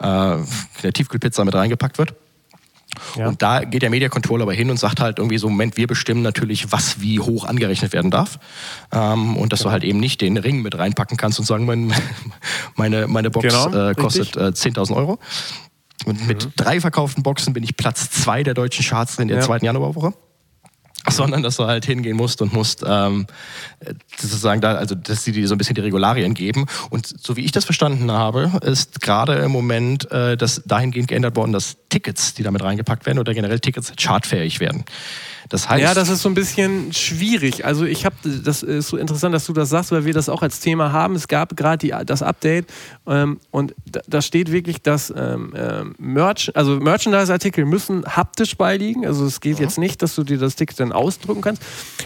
äh, eine Tiefkühlpizza mit reingepackt wird. Ja. Und da geht der Media Controller aber hin und sagt halt irgendwie so, Moment, wir bestimmen natürlich, was wie hoch angerechnet werden darf. Ähm, und dass ja. du halt eben nicht den Ring mit reinpacken kannst und sagen, mein, meine, meine Box genau, äh, kostet äh, 10.000 Euro. Und mit mhm. drei verkauften Boxen bin ich Platz zwei der deutschen Charts in der ja. zweiten Januarwoche sondern dass du halt hingehen musst und musst ähm, sozusagen da, also dass sie dir so ein bisschen die Regularien geben. Und so wie ich das verstanden habe, ist gerade im Moment äh, das dahingehend geändert worden, dass Tickets, die damit reingepackt werden oder generell Tickets chartfähig werden. Das heißt, ja, das ist so ein bisschen schwierig. Also ich habe, das ist so interessant, dass du das sagst, weil wir das auch als Thema haben. Es gab gerade das Update ähm, und da, da, steht wirklich, dass ähm, ähm, Merch, also Merchandise-Artikel müssen haptisch beiliegen. Also es geht ja. jetzt nicht, dass du dir das Ticket dann ausdrücken kannst.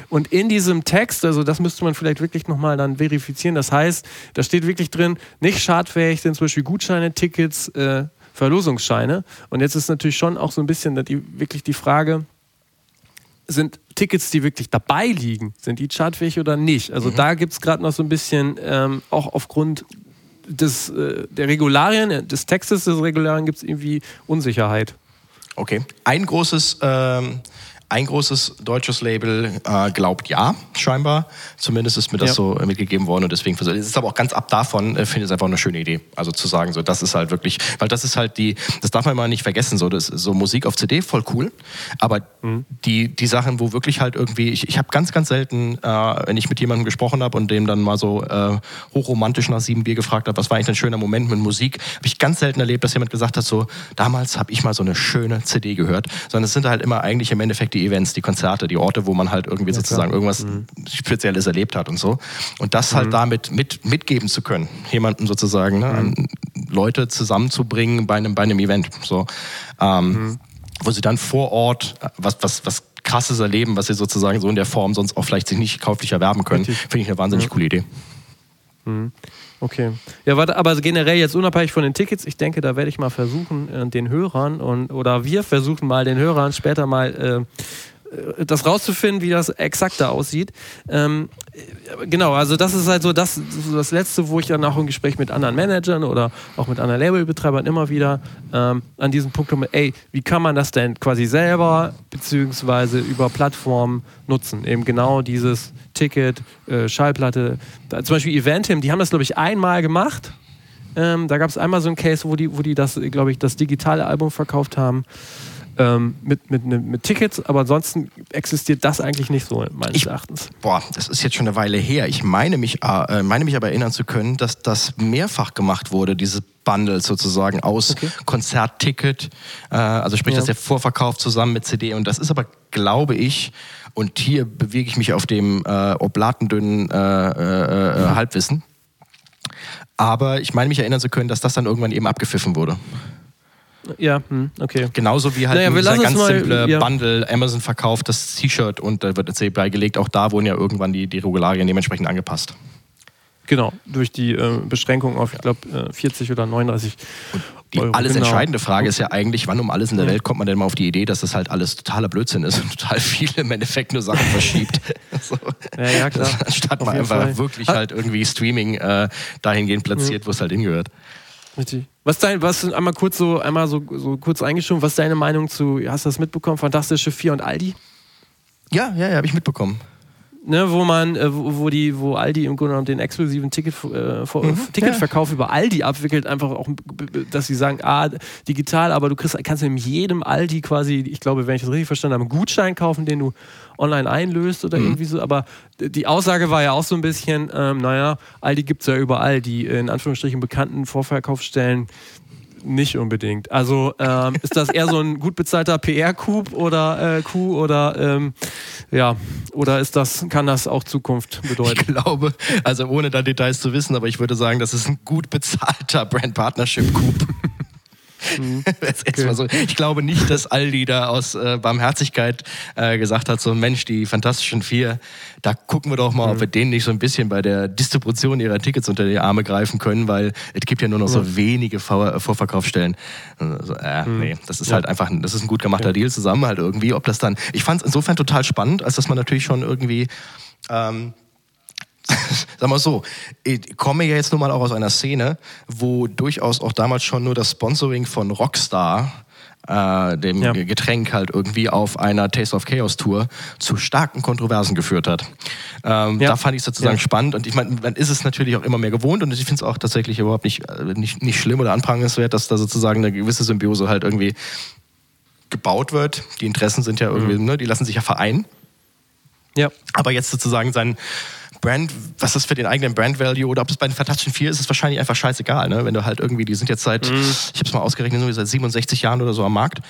Und in diesem Text, also das müsste man vielleicht wirklich nochmal dann verifizieren. Das heißt, da steht wirklich drin, nicht schadfähig sind zum Beispiel Gutscheine, Tickets, äh, Verlosungsscheine. Und jetzt ist natürlich schon auch so ein bisschen die, wirklich die Frage, sind Tickets, die wirklich dabei liegen, sind die chartfähig oder nicht? Also mhm. da gibt es gerade noch so ein bisschen, ähm, auch aufgrund des, äh, der Regularien, äh, des Textes des Regularien gibt es irgendwie Unsicherheit. Okay. Ein großes ähm, ein großes deutsches Label äh, glaubt ja, scheinbar. Zumindest ist mir das ja. so mitgegeben worden und deswegen es ist aber auch ganz ab davon, äh, finde ich es einfach eine schöne Idee. Also zu sagen, so das ist halt wirklich, weil das ist halt die, das darf man mal nicht vergessen, so, das, so Musik auf CD, voll cool. Aber mhm. die, die Sachen, wo wirklich halt irgendwie, ich, ich habe ganz, ganz selten, äh, wenn ich mit jemandem gesprochen habe und dem dann mal so äh, hochromantisch nach sieben Bier gefragt habe, was war eigentlich ein schöner Moment mit Musik, habe ich ganz selten erlebt, dass jemand gesagt hat, so damals habe ich mal so eine schöne CD gehört, sondern es sind halt immer eigentlich im Endeffekt die Events, die Konzerte, die Orte, wo man halt irgendwie ja, sozusagen klar. irgendwas mhm. Spezielles erlebt hat und so. Und das halt mhm. damit mit, mitgeben zu können, jemanden sozusagen, ne, mhm. Leute zusammenzubringen bei einem, bei einem Event. So, ähm, mhm. Wo sie dann vor Ort was, was, was krasses erleben, was sie sozusagen so in der Form sonst auch vielleicht sich nicht kauflich erwerben können, finde ich eine wahnsinnig coole Idee. Okay. Ja, warte, aber generell jetzt unabhängig von den Tickets, ich denke, da werde ich mal versuchen, äh, den Hörern und oder wir versuchen mal den Hörern später mal äh, das rauszufinden, wie das exakt da aussieht. Ähm, genau, also das ist halt so das, so das Letzte, wo ich dann auch im Gespräch mit anderen Managern oder auch mit anderen Labelbetreibern immer wieder ähm, an diesem Punkt komme, ey, wie kann man das denn quasi selber beziehungsweise über Plattformen nutzen? Eben genau dieses Ticket, äh, Schallplatte, da, zum Beispiel Eventim, die haben das, glaube ich, einmal gemacht. Ähm, da gab es einmal so ein Case, wo die, wo die das, glaube ich, das digitale Album verkauft haben ähm, mit, mit, ne, mit Tickets, aber ansonsten existiert das eigentlich nicht so, meines Ich- Erachtens. Boah, das ist jetzt schon eine Weile her. Ich meine mich, äh, meine mich aber erinnern zu können, dass das mehrfach gemacht wurde, dieses Bundle sozusagen aus Okay. Konzertticket, äh, also sprich, Ja. dass der Vorverkauf zusammen mit CD und das ist aber, glaube ich, und hier bewege ich mich auf dem äh, oblatendünnen äh, äh, äh, Halbwissen. Aber ich meine mich erinnern zu können, dass das dann irgendwann eben abgepfiffen wurde. Ja, hm, okay. Genauso wie halt Naja, dieser ganz mal- simple ja. Bundle, Amazon verkauft das T-Shirt und da wird ein CD beigelegt. Auch da wurden ja irgendwann die, die Regularien dementsprechend angepasst. Genau, durch die äh, Beschränkung auf, ich glaube, äh, 40 oder 39 Die Euro. alles genau. entscheidende Frage ist ja eigentlich, wann um alles in der Welt kommt man denn mal auf die Idee, dass das halt alles totaler Blödsinn ist und total viel im Endeffekt nur Sachen verschiebt. so. Ja, ja, klar. Anstatt jeden einfach Fall. wirklich Ha- halt irgendwie Streaming äh, dahingehend platziert, wo es halt hingehört. Richtig. Was dein, was einmal kurz so, einmal so, so kurz eingeschoben, was ist deine Meinung zu, hast du das mitbekommen, Fantastische Vier und Aldi? Ja, ja, ja, habe ich mitbekommen. Ne, wo man, äh, wo, die, wo Aldi im Grunde genommen den exklusiven Ticket, äh, vor, Mhm, Ticketverkauf über Aldi abwickelt, einfach auch, dass sie sagen, ah, digital, aber du kriegst, kannst in jedem Aldi quasi, ich glaube, wenn ich das richtig verstanden habe, einen Gutschein kaufen, den du online einlöst Mhm. oder irgendwie so. Aber die Aussage war ja auch so ein bisschen, ähm, naja, Aldi gibt es ja überall, die in Anführungsstrichen bekannten Vorverkaufsstellen nicht unbedingt. Also ähm, ist das eher so ein gut bezahlter PR-Coup oder äh, Coup oder ähm, ja, oder ist das, kann das auch Zukunft Ich bedeuten? glaube, also ohne da Details zu wissen, aber ich würde sagen, das ist ein gut bezahlter Brand Partnership Coup. Mal so. Ich glaube nicht, dass Aldi da aus äh, Barmherzigkeit äh, gesagt hat, so Mensch, die Fantastischen Vier, da gucken wir doch mal, ob wir denen nicht so ein bisschen bei der Distribution ihrer Tickets unter die Arme greifen können, weil es gibt ja nur noch so wenige Vor Vorverkaufsstellen. Also, äh, nee, das ist halt einfach, ein- das ist ein gut gemachter Deal zusammen halt irgendwie. Ob das dann, ich fand es insofern total spannend, als dass man natürlich schon irgendwie ähm, sag mal so, ich komme ja jetzt nun mal auch aus einer Szene, wo durchaus auch damals schon nur das Sponsoring von Rockstar, äh, dem Ja. Getränk halt irgendwie auf einer Taste of Chaos Tour zu starken Kontroversen geführt hat. Ähm, Ja. Da fand ich es sozusagen Ja. spannend und ich meine, man ist es natürlich auch immer mehr gewohnt und ich finde es auch tatsächlich überhaupt nicht, äh, nicht, nicht schlimm oder anprangenswert, dass da sozusagen eine gewisse Symbiose halt irgendwie gebaut wird. Die Interessen sind ja irgendwie, Mhm. ne, die lassen sich ja vereinen. Ja. Aber jetzt sozusagen sein Brand, was das für den eigenen Brand Value oder ob es bei den Fantastischen Vier ist, ist wahrscheinlich einfach scheißegal. Ne? Wenn du halt irgendwie, die sind jetzt seit, Mhm. ich habe es mal ausgerechnet, seit 67 Jahren oder so am Markt,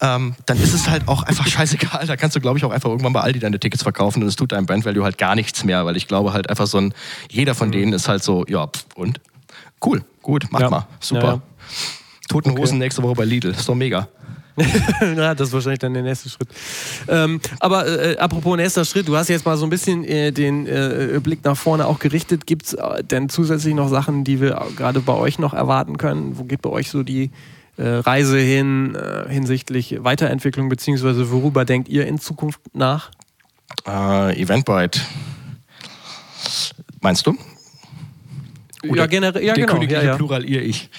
ähm, dann ist es halt auch einfach scheißegal. Da kannst du, glaube ich, auch einfach irgendwann bei Aldi deine Tickets verkaufen und es tut deinem Brand Value halt gar nichts mehr, weil ich glaube halt einfach so ein, jeder von denen ist halt so, ja, pff, und? Cool, gut, mach Mhm. Ja. mal, super. Ja, ja. Toten Okay. Hosen nächste Woche bei Lidl, ist doch mega. ja, das ist wahrscheinlich dann der nächste Schritt. Ähm, aber äh, apropos nächster Schritt, du hast jetzt mal so ein bisschen äh, den äh, Blick nach vorne auch gerichtet. Gibt es äh, denn zusätzlich noch Sachen, die wir gerade bei euch noch erwarten können? Wo geht bei euch so die äh, Reise hin äh, hinsichtlich Weiterentwicklung, beziehungsweise worüber denkt ihr in Zukunft nach? Eventbrite. Meinst du? Ja, generell, ja, der genau. königliche Ja, ja. Plural ihr ich.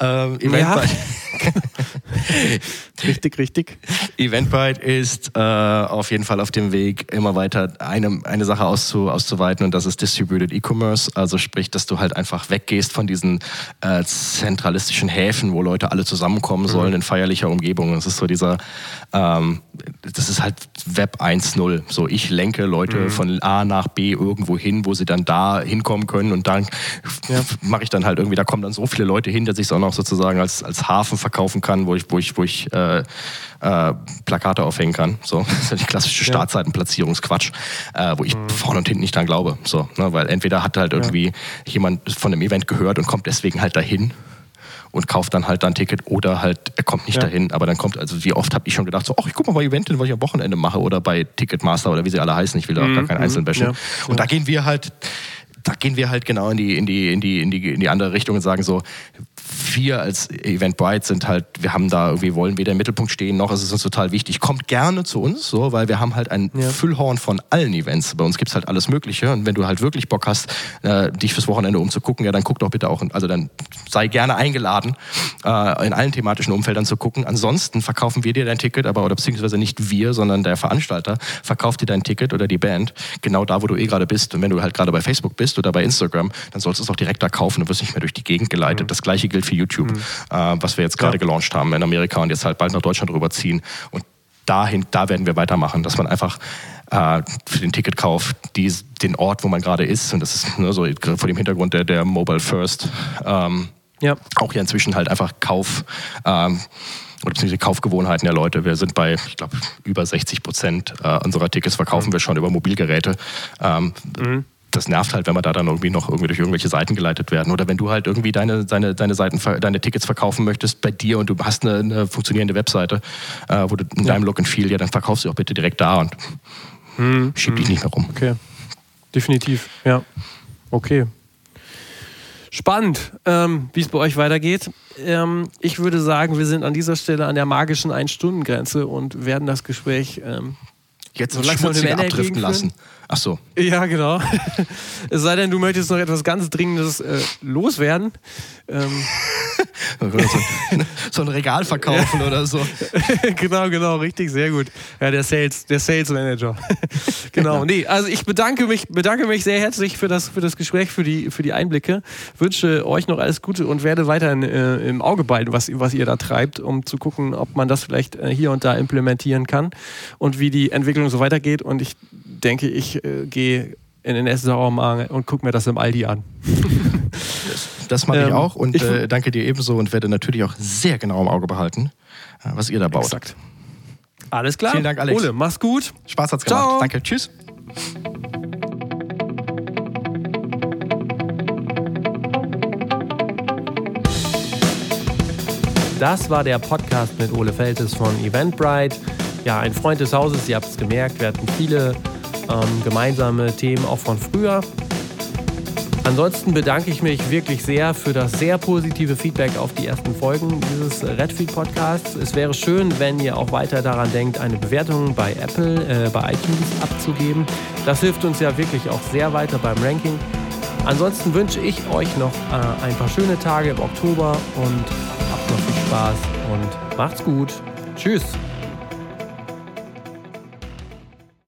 Ähm, Ja. Richtig, richtig. Eventbrite ist äh, auf jeden Fall auf dem Weg, immer weiter eine, eine Sache auszu, auszuweiten und das ist Distributed E-Commerce. Also sprich, dass du halt einfach weggehst von diesen äh, zentralistischen Häfen, wo Leute alle zusammenkommen sollen in feierlicher Umgebung. Das ist so dieser, ähm, das ist halt Web 1.0. So, ich lenke Leute von A nach B irgendwo hin, wo sie dann da hinkommen können und dann mache ich dann halt irgendwie, da kommen dann so viele Leute hin, dass ich es auch noch sozusagen als, als Hafen verkaufen kann, wo ich, wo ich, wo ich äh, äh, Plakate aufhängen kann. So, das ist ja die klassische Startseitenplatzierungsquatsch, äh, wo ich vorne und hinten nicht dran glaube. So, ne, weil entweder hat halt irgendwie jemand von dem Event gehört und kommt deswegen halt dahin und kauft dann halt ein Ticket oder halt er kommt nicht Ja. dahin, aber dann kommt, also wie oft habe ich schon gedacht, so, ach, ich guck mal bei Eventin, was ich am Wochenende mache oder bei Ticketmaster oder wie sie alle heißen, ich will da auch gar keinen Einzelnen bashen. ja. Und da gehen wir halt, da gehen wir halt genau in die, in die, in die, in die, in die andere Richtung und sagen so, wir als Eventbrite sind halt, wir haben da irgendwie, wollen weder im Mittelpunkt stehen, noch ist es uns total wichtig. Kommt gerne zu uns, so, weil wir haben halt ein ja. Füllhorn von allen Events. Bei uns gibt es halt alles Mögliche. Und wenn du halt wirklich Bock hast, äh, dich fürs Wochenende umzugucken, ja, dann guck doch bitte auch, also dann sei gerne eingeladen, äh, in allen thematischen Umfeldern zu gucken. Ansonsten verkaufen wir dir dein Ticket, aber oder beziehungsweise nicht wir, sondern der Veranstalter verkauft dir dein Ticket oder die Band genau da, wo du eh gerade bist. Und wenn du halt gerade bei Facebook bist oder bei Instagram, dann sollst du es auch direkt da kaufen und wirst nicht mehr durch die Gegend geleitet. Mhm. Das gleiche gilt für YouTube, mhm. äh, was wir jetzt gerade ja. gelauncht haben in Amerika und jetzt halt bald nach Deutschland rüberziehen. Und dahin, da werden wir weitermachen, dass man einfach äh, für den Ticketkauf die, den Ort, wo man gerade ist, und das ist ne, so vor dem Hintergrund der, der Mobile First, ähm, ja. auch ja inzwischen halt einfach Kauf. Ähm, oder beziehungsweise Kaufgewohnheiten der Leute. Wir sind bei, ich glaube, über 60 Prozent äh, unserer Tickets verkaufen mhm. wir schon über Mobilgeräte. Ähm, mhm das nervt halt, wenn wir da dann irgendwie noch irgendwie durch irgendwelche Seiten geleitet werden. Oder wenn du halt irgendwie deine, deine, deine Seiten, deine Tickets verkaufen möchtest bei dir und du hast eine, eine funktionierende Webseite, äh, wo du in ja. deinem Look and Feel, ja, dann verkaufst du auch bitte direkt da und hm, schieb dich hm. nicht mehr rum. Okay. Definitiv, ja. Okay. Spannend, ähm, wie es bei euch weitergeht. Ähm, ich würde sagen, wir sind an dieser Stelle an der magischen Ein-Stunden-Grenze und werden das Gespräch ähm, jetzt so langsam abdriften lassen. Ach so. Ja, genau. es sei denn, du möchtest noch etwas ganz Dringendes äh, loswerden. Ähm. So ein Regal verkaufen ja. oder so. genau, genau, richtig, sehr gut. Ja, der Sales, der Sales Manager. genau. Nee, also ich bedanke mich, bedanke mich sehr herzlich für das, für das Gespräch, für die, für die Einblicke. Wünsche euch noch alles Gute und werde weiterhin äh, im Auge behalten, was, was ihr da treibt, um zu gucken, ob man das vielleicht äh, hier und da implementieren kann und wie die Entwicklung so weitergeht. Und ich denke, ich äh, gehe in den Essen und gucke mir das im Aldi an. das, mache ich ähm, auch und ich, äh, danke dir ebenso und werde natürlich auch sehr genau im Auge behalten, äh, was ihr da baut. Exakt. Alles klar. Vielen Dank, Alex. Ole, mach's gut. Spaß hat's gemacht. Ciao. Danke. Tschüss. Das war der Podcast mit Ole Feltes von Eventbrite. Ja, ein Freund des Hauses, ihr habt es gemerkt, wir hatten viele ähm, gemeinsame Themen auch von früher. Ansonsten bedanke ich mich wirklich sehr für das sehr positive Feedback auf die ersten Folgen dieses Redfeed Podcasts. Es wäre schön, wenn ihr auch weiter daran denkt, eine Bewertung bei Apple, äh, bei iTunes abzugeben. Das hilft uns ja wirklich auch sehr weiter beim Ranking. Ansonsten wünsche ich euch noch äh, ein paar schöne Tage im Oktober und habt noch viel Spaß und macht's gut. Tschüss.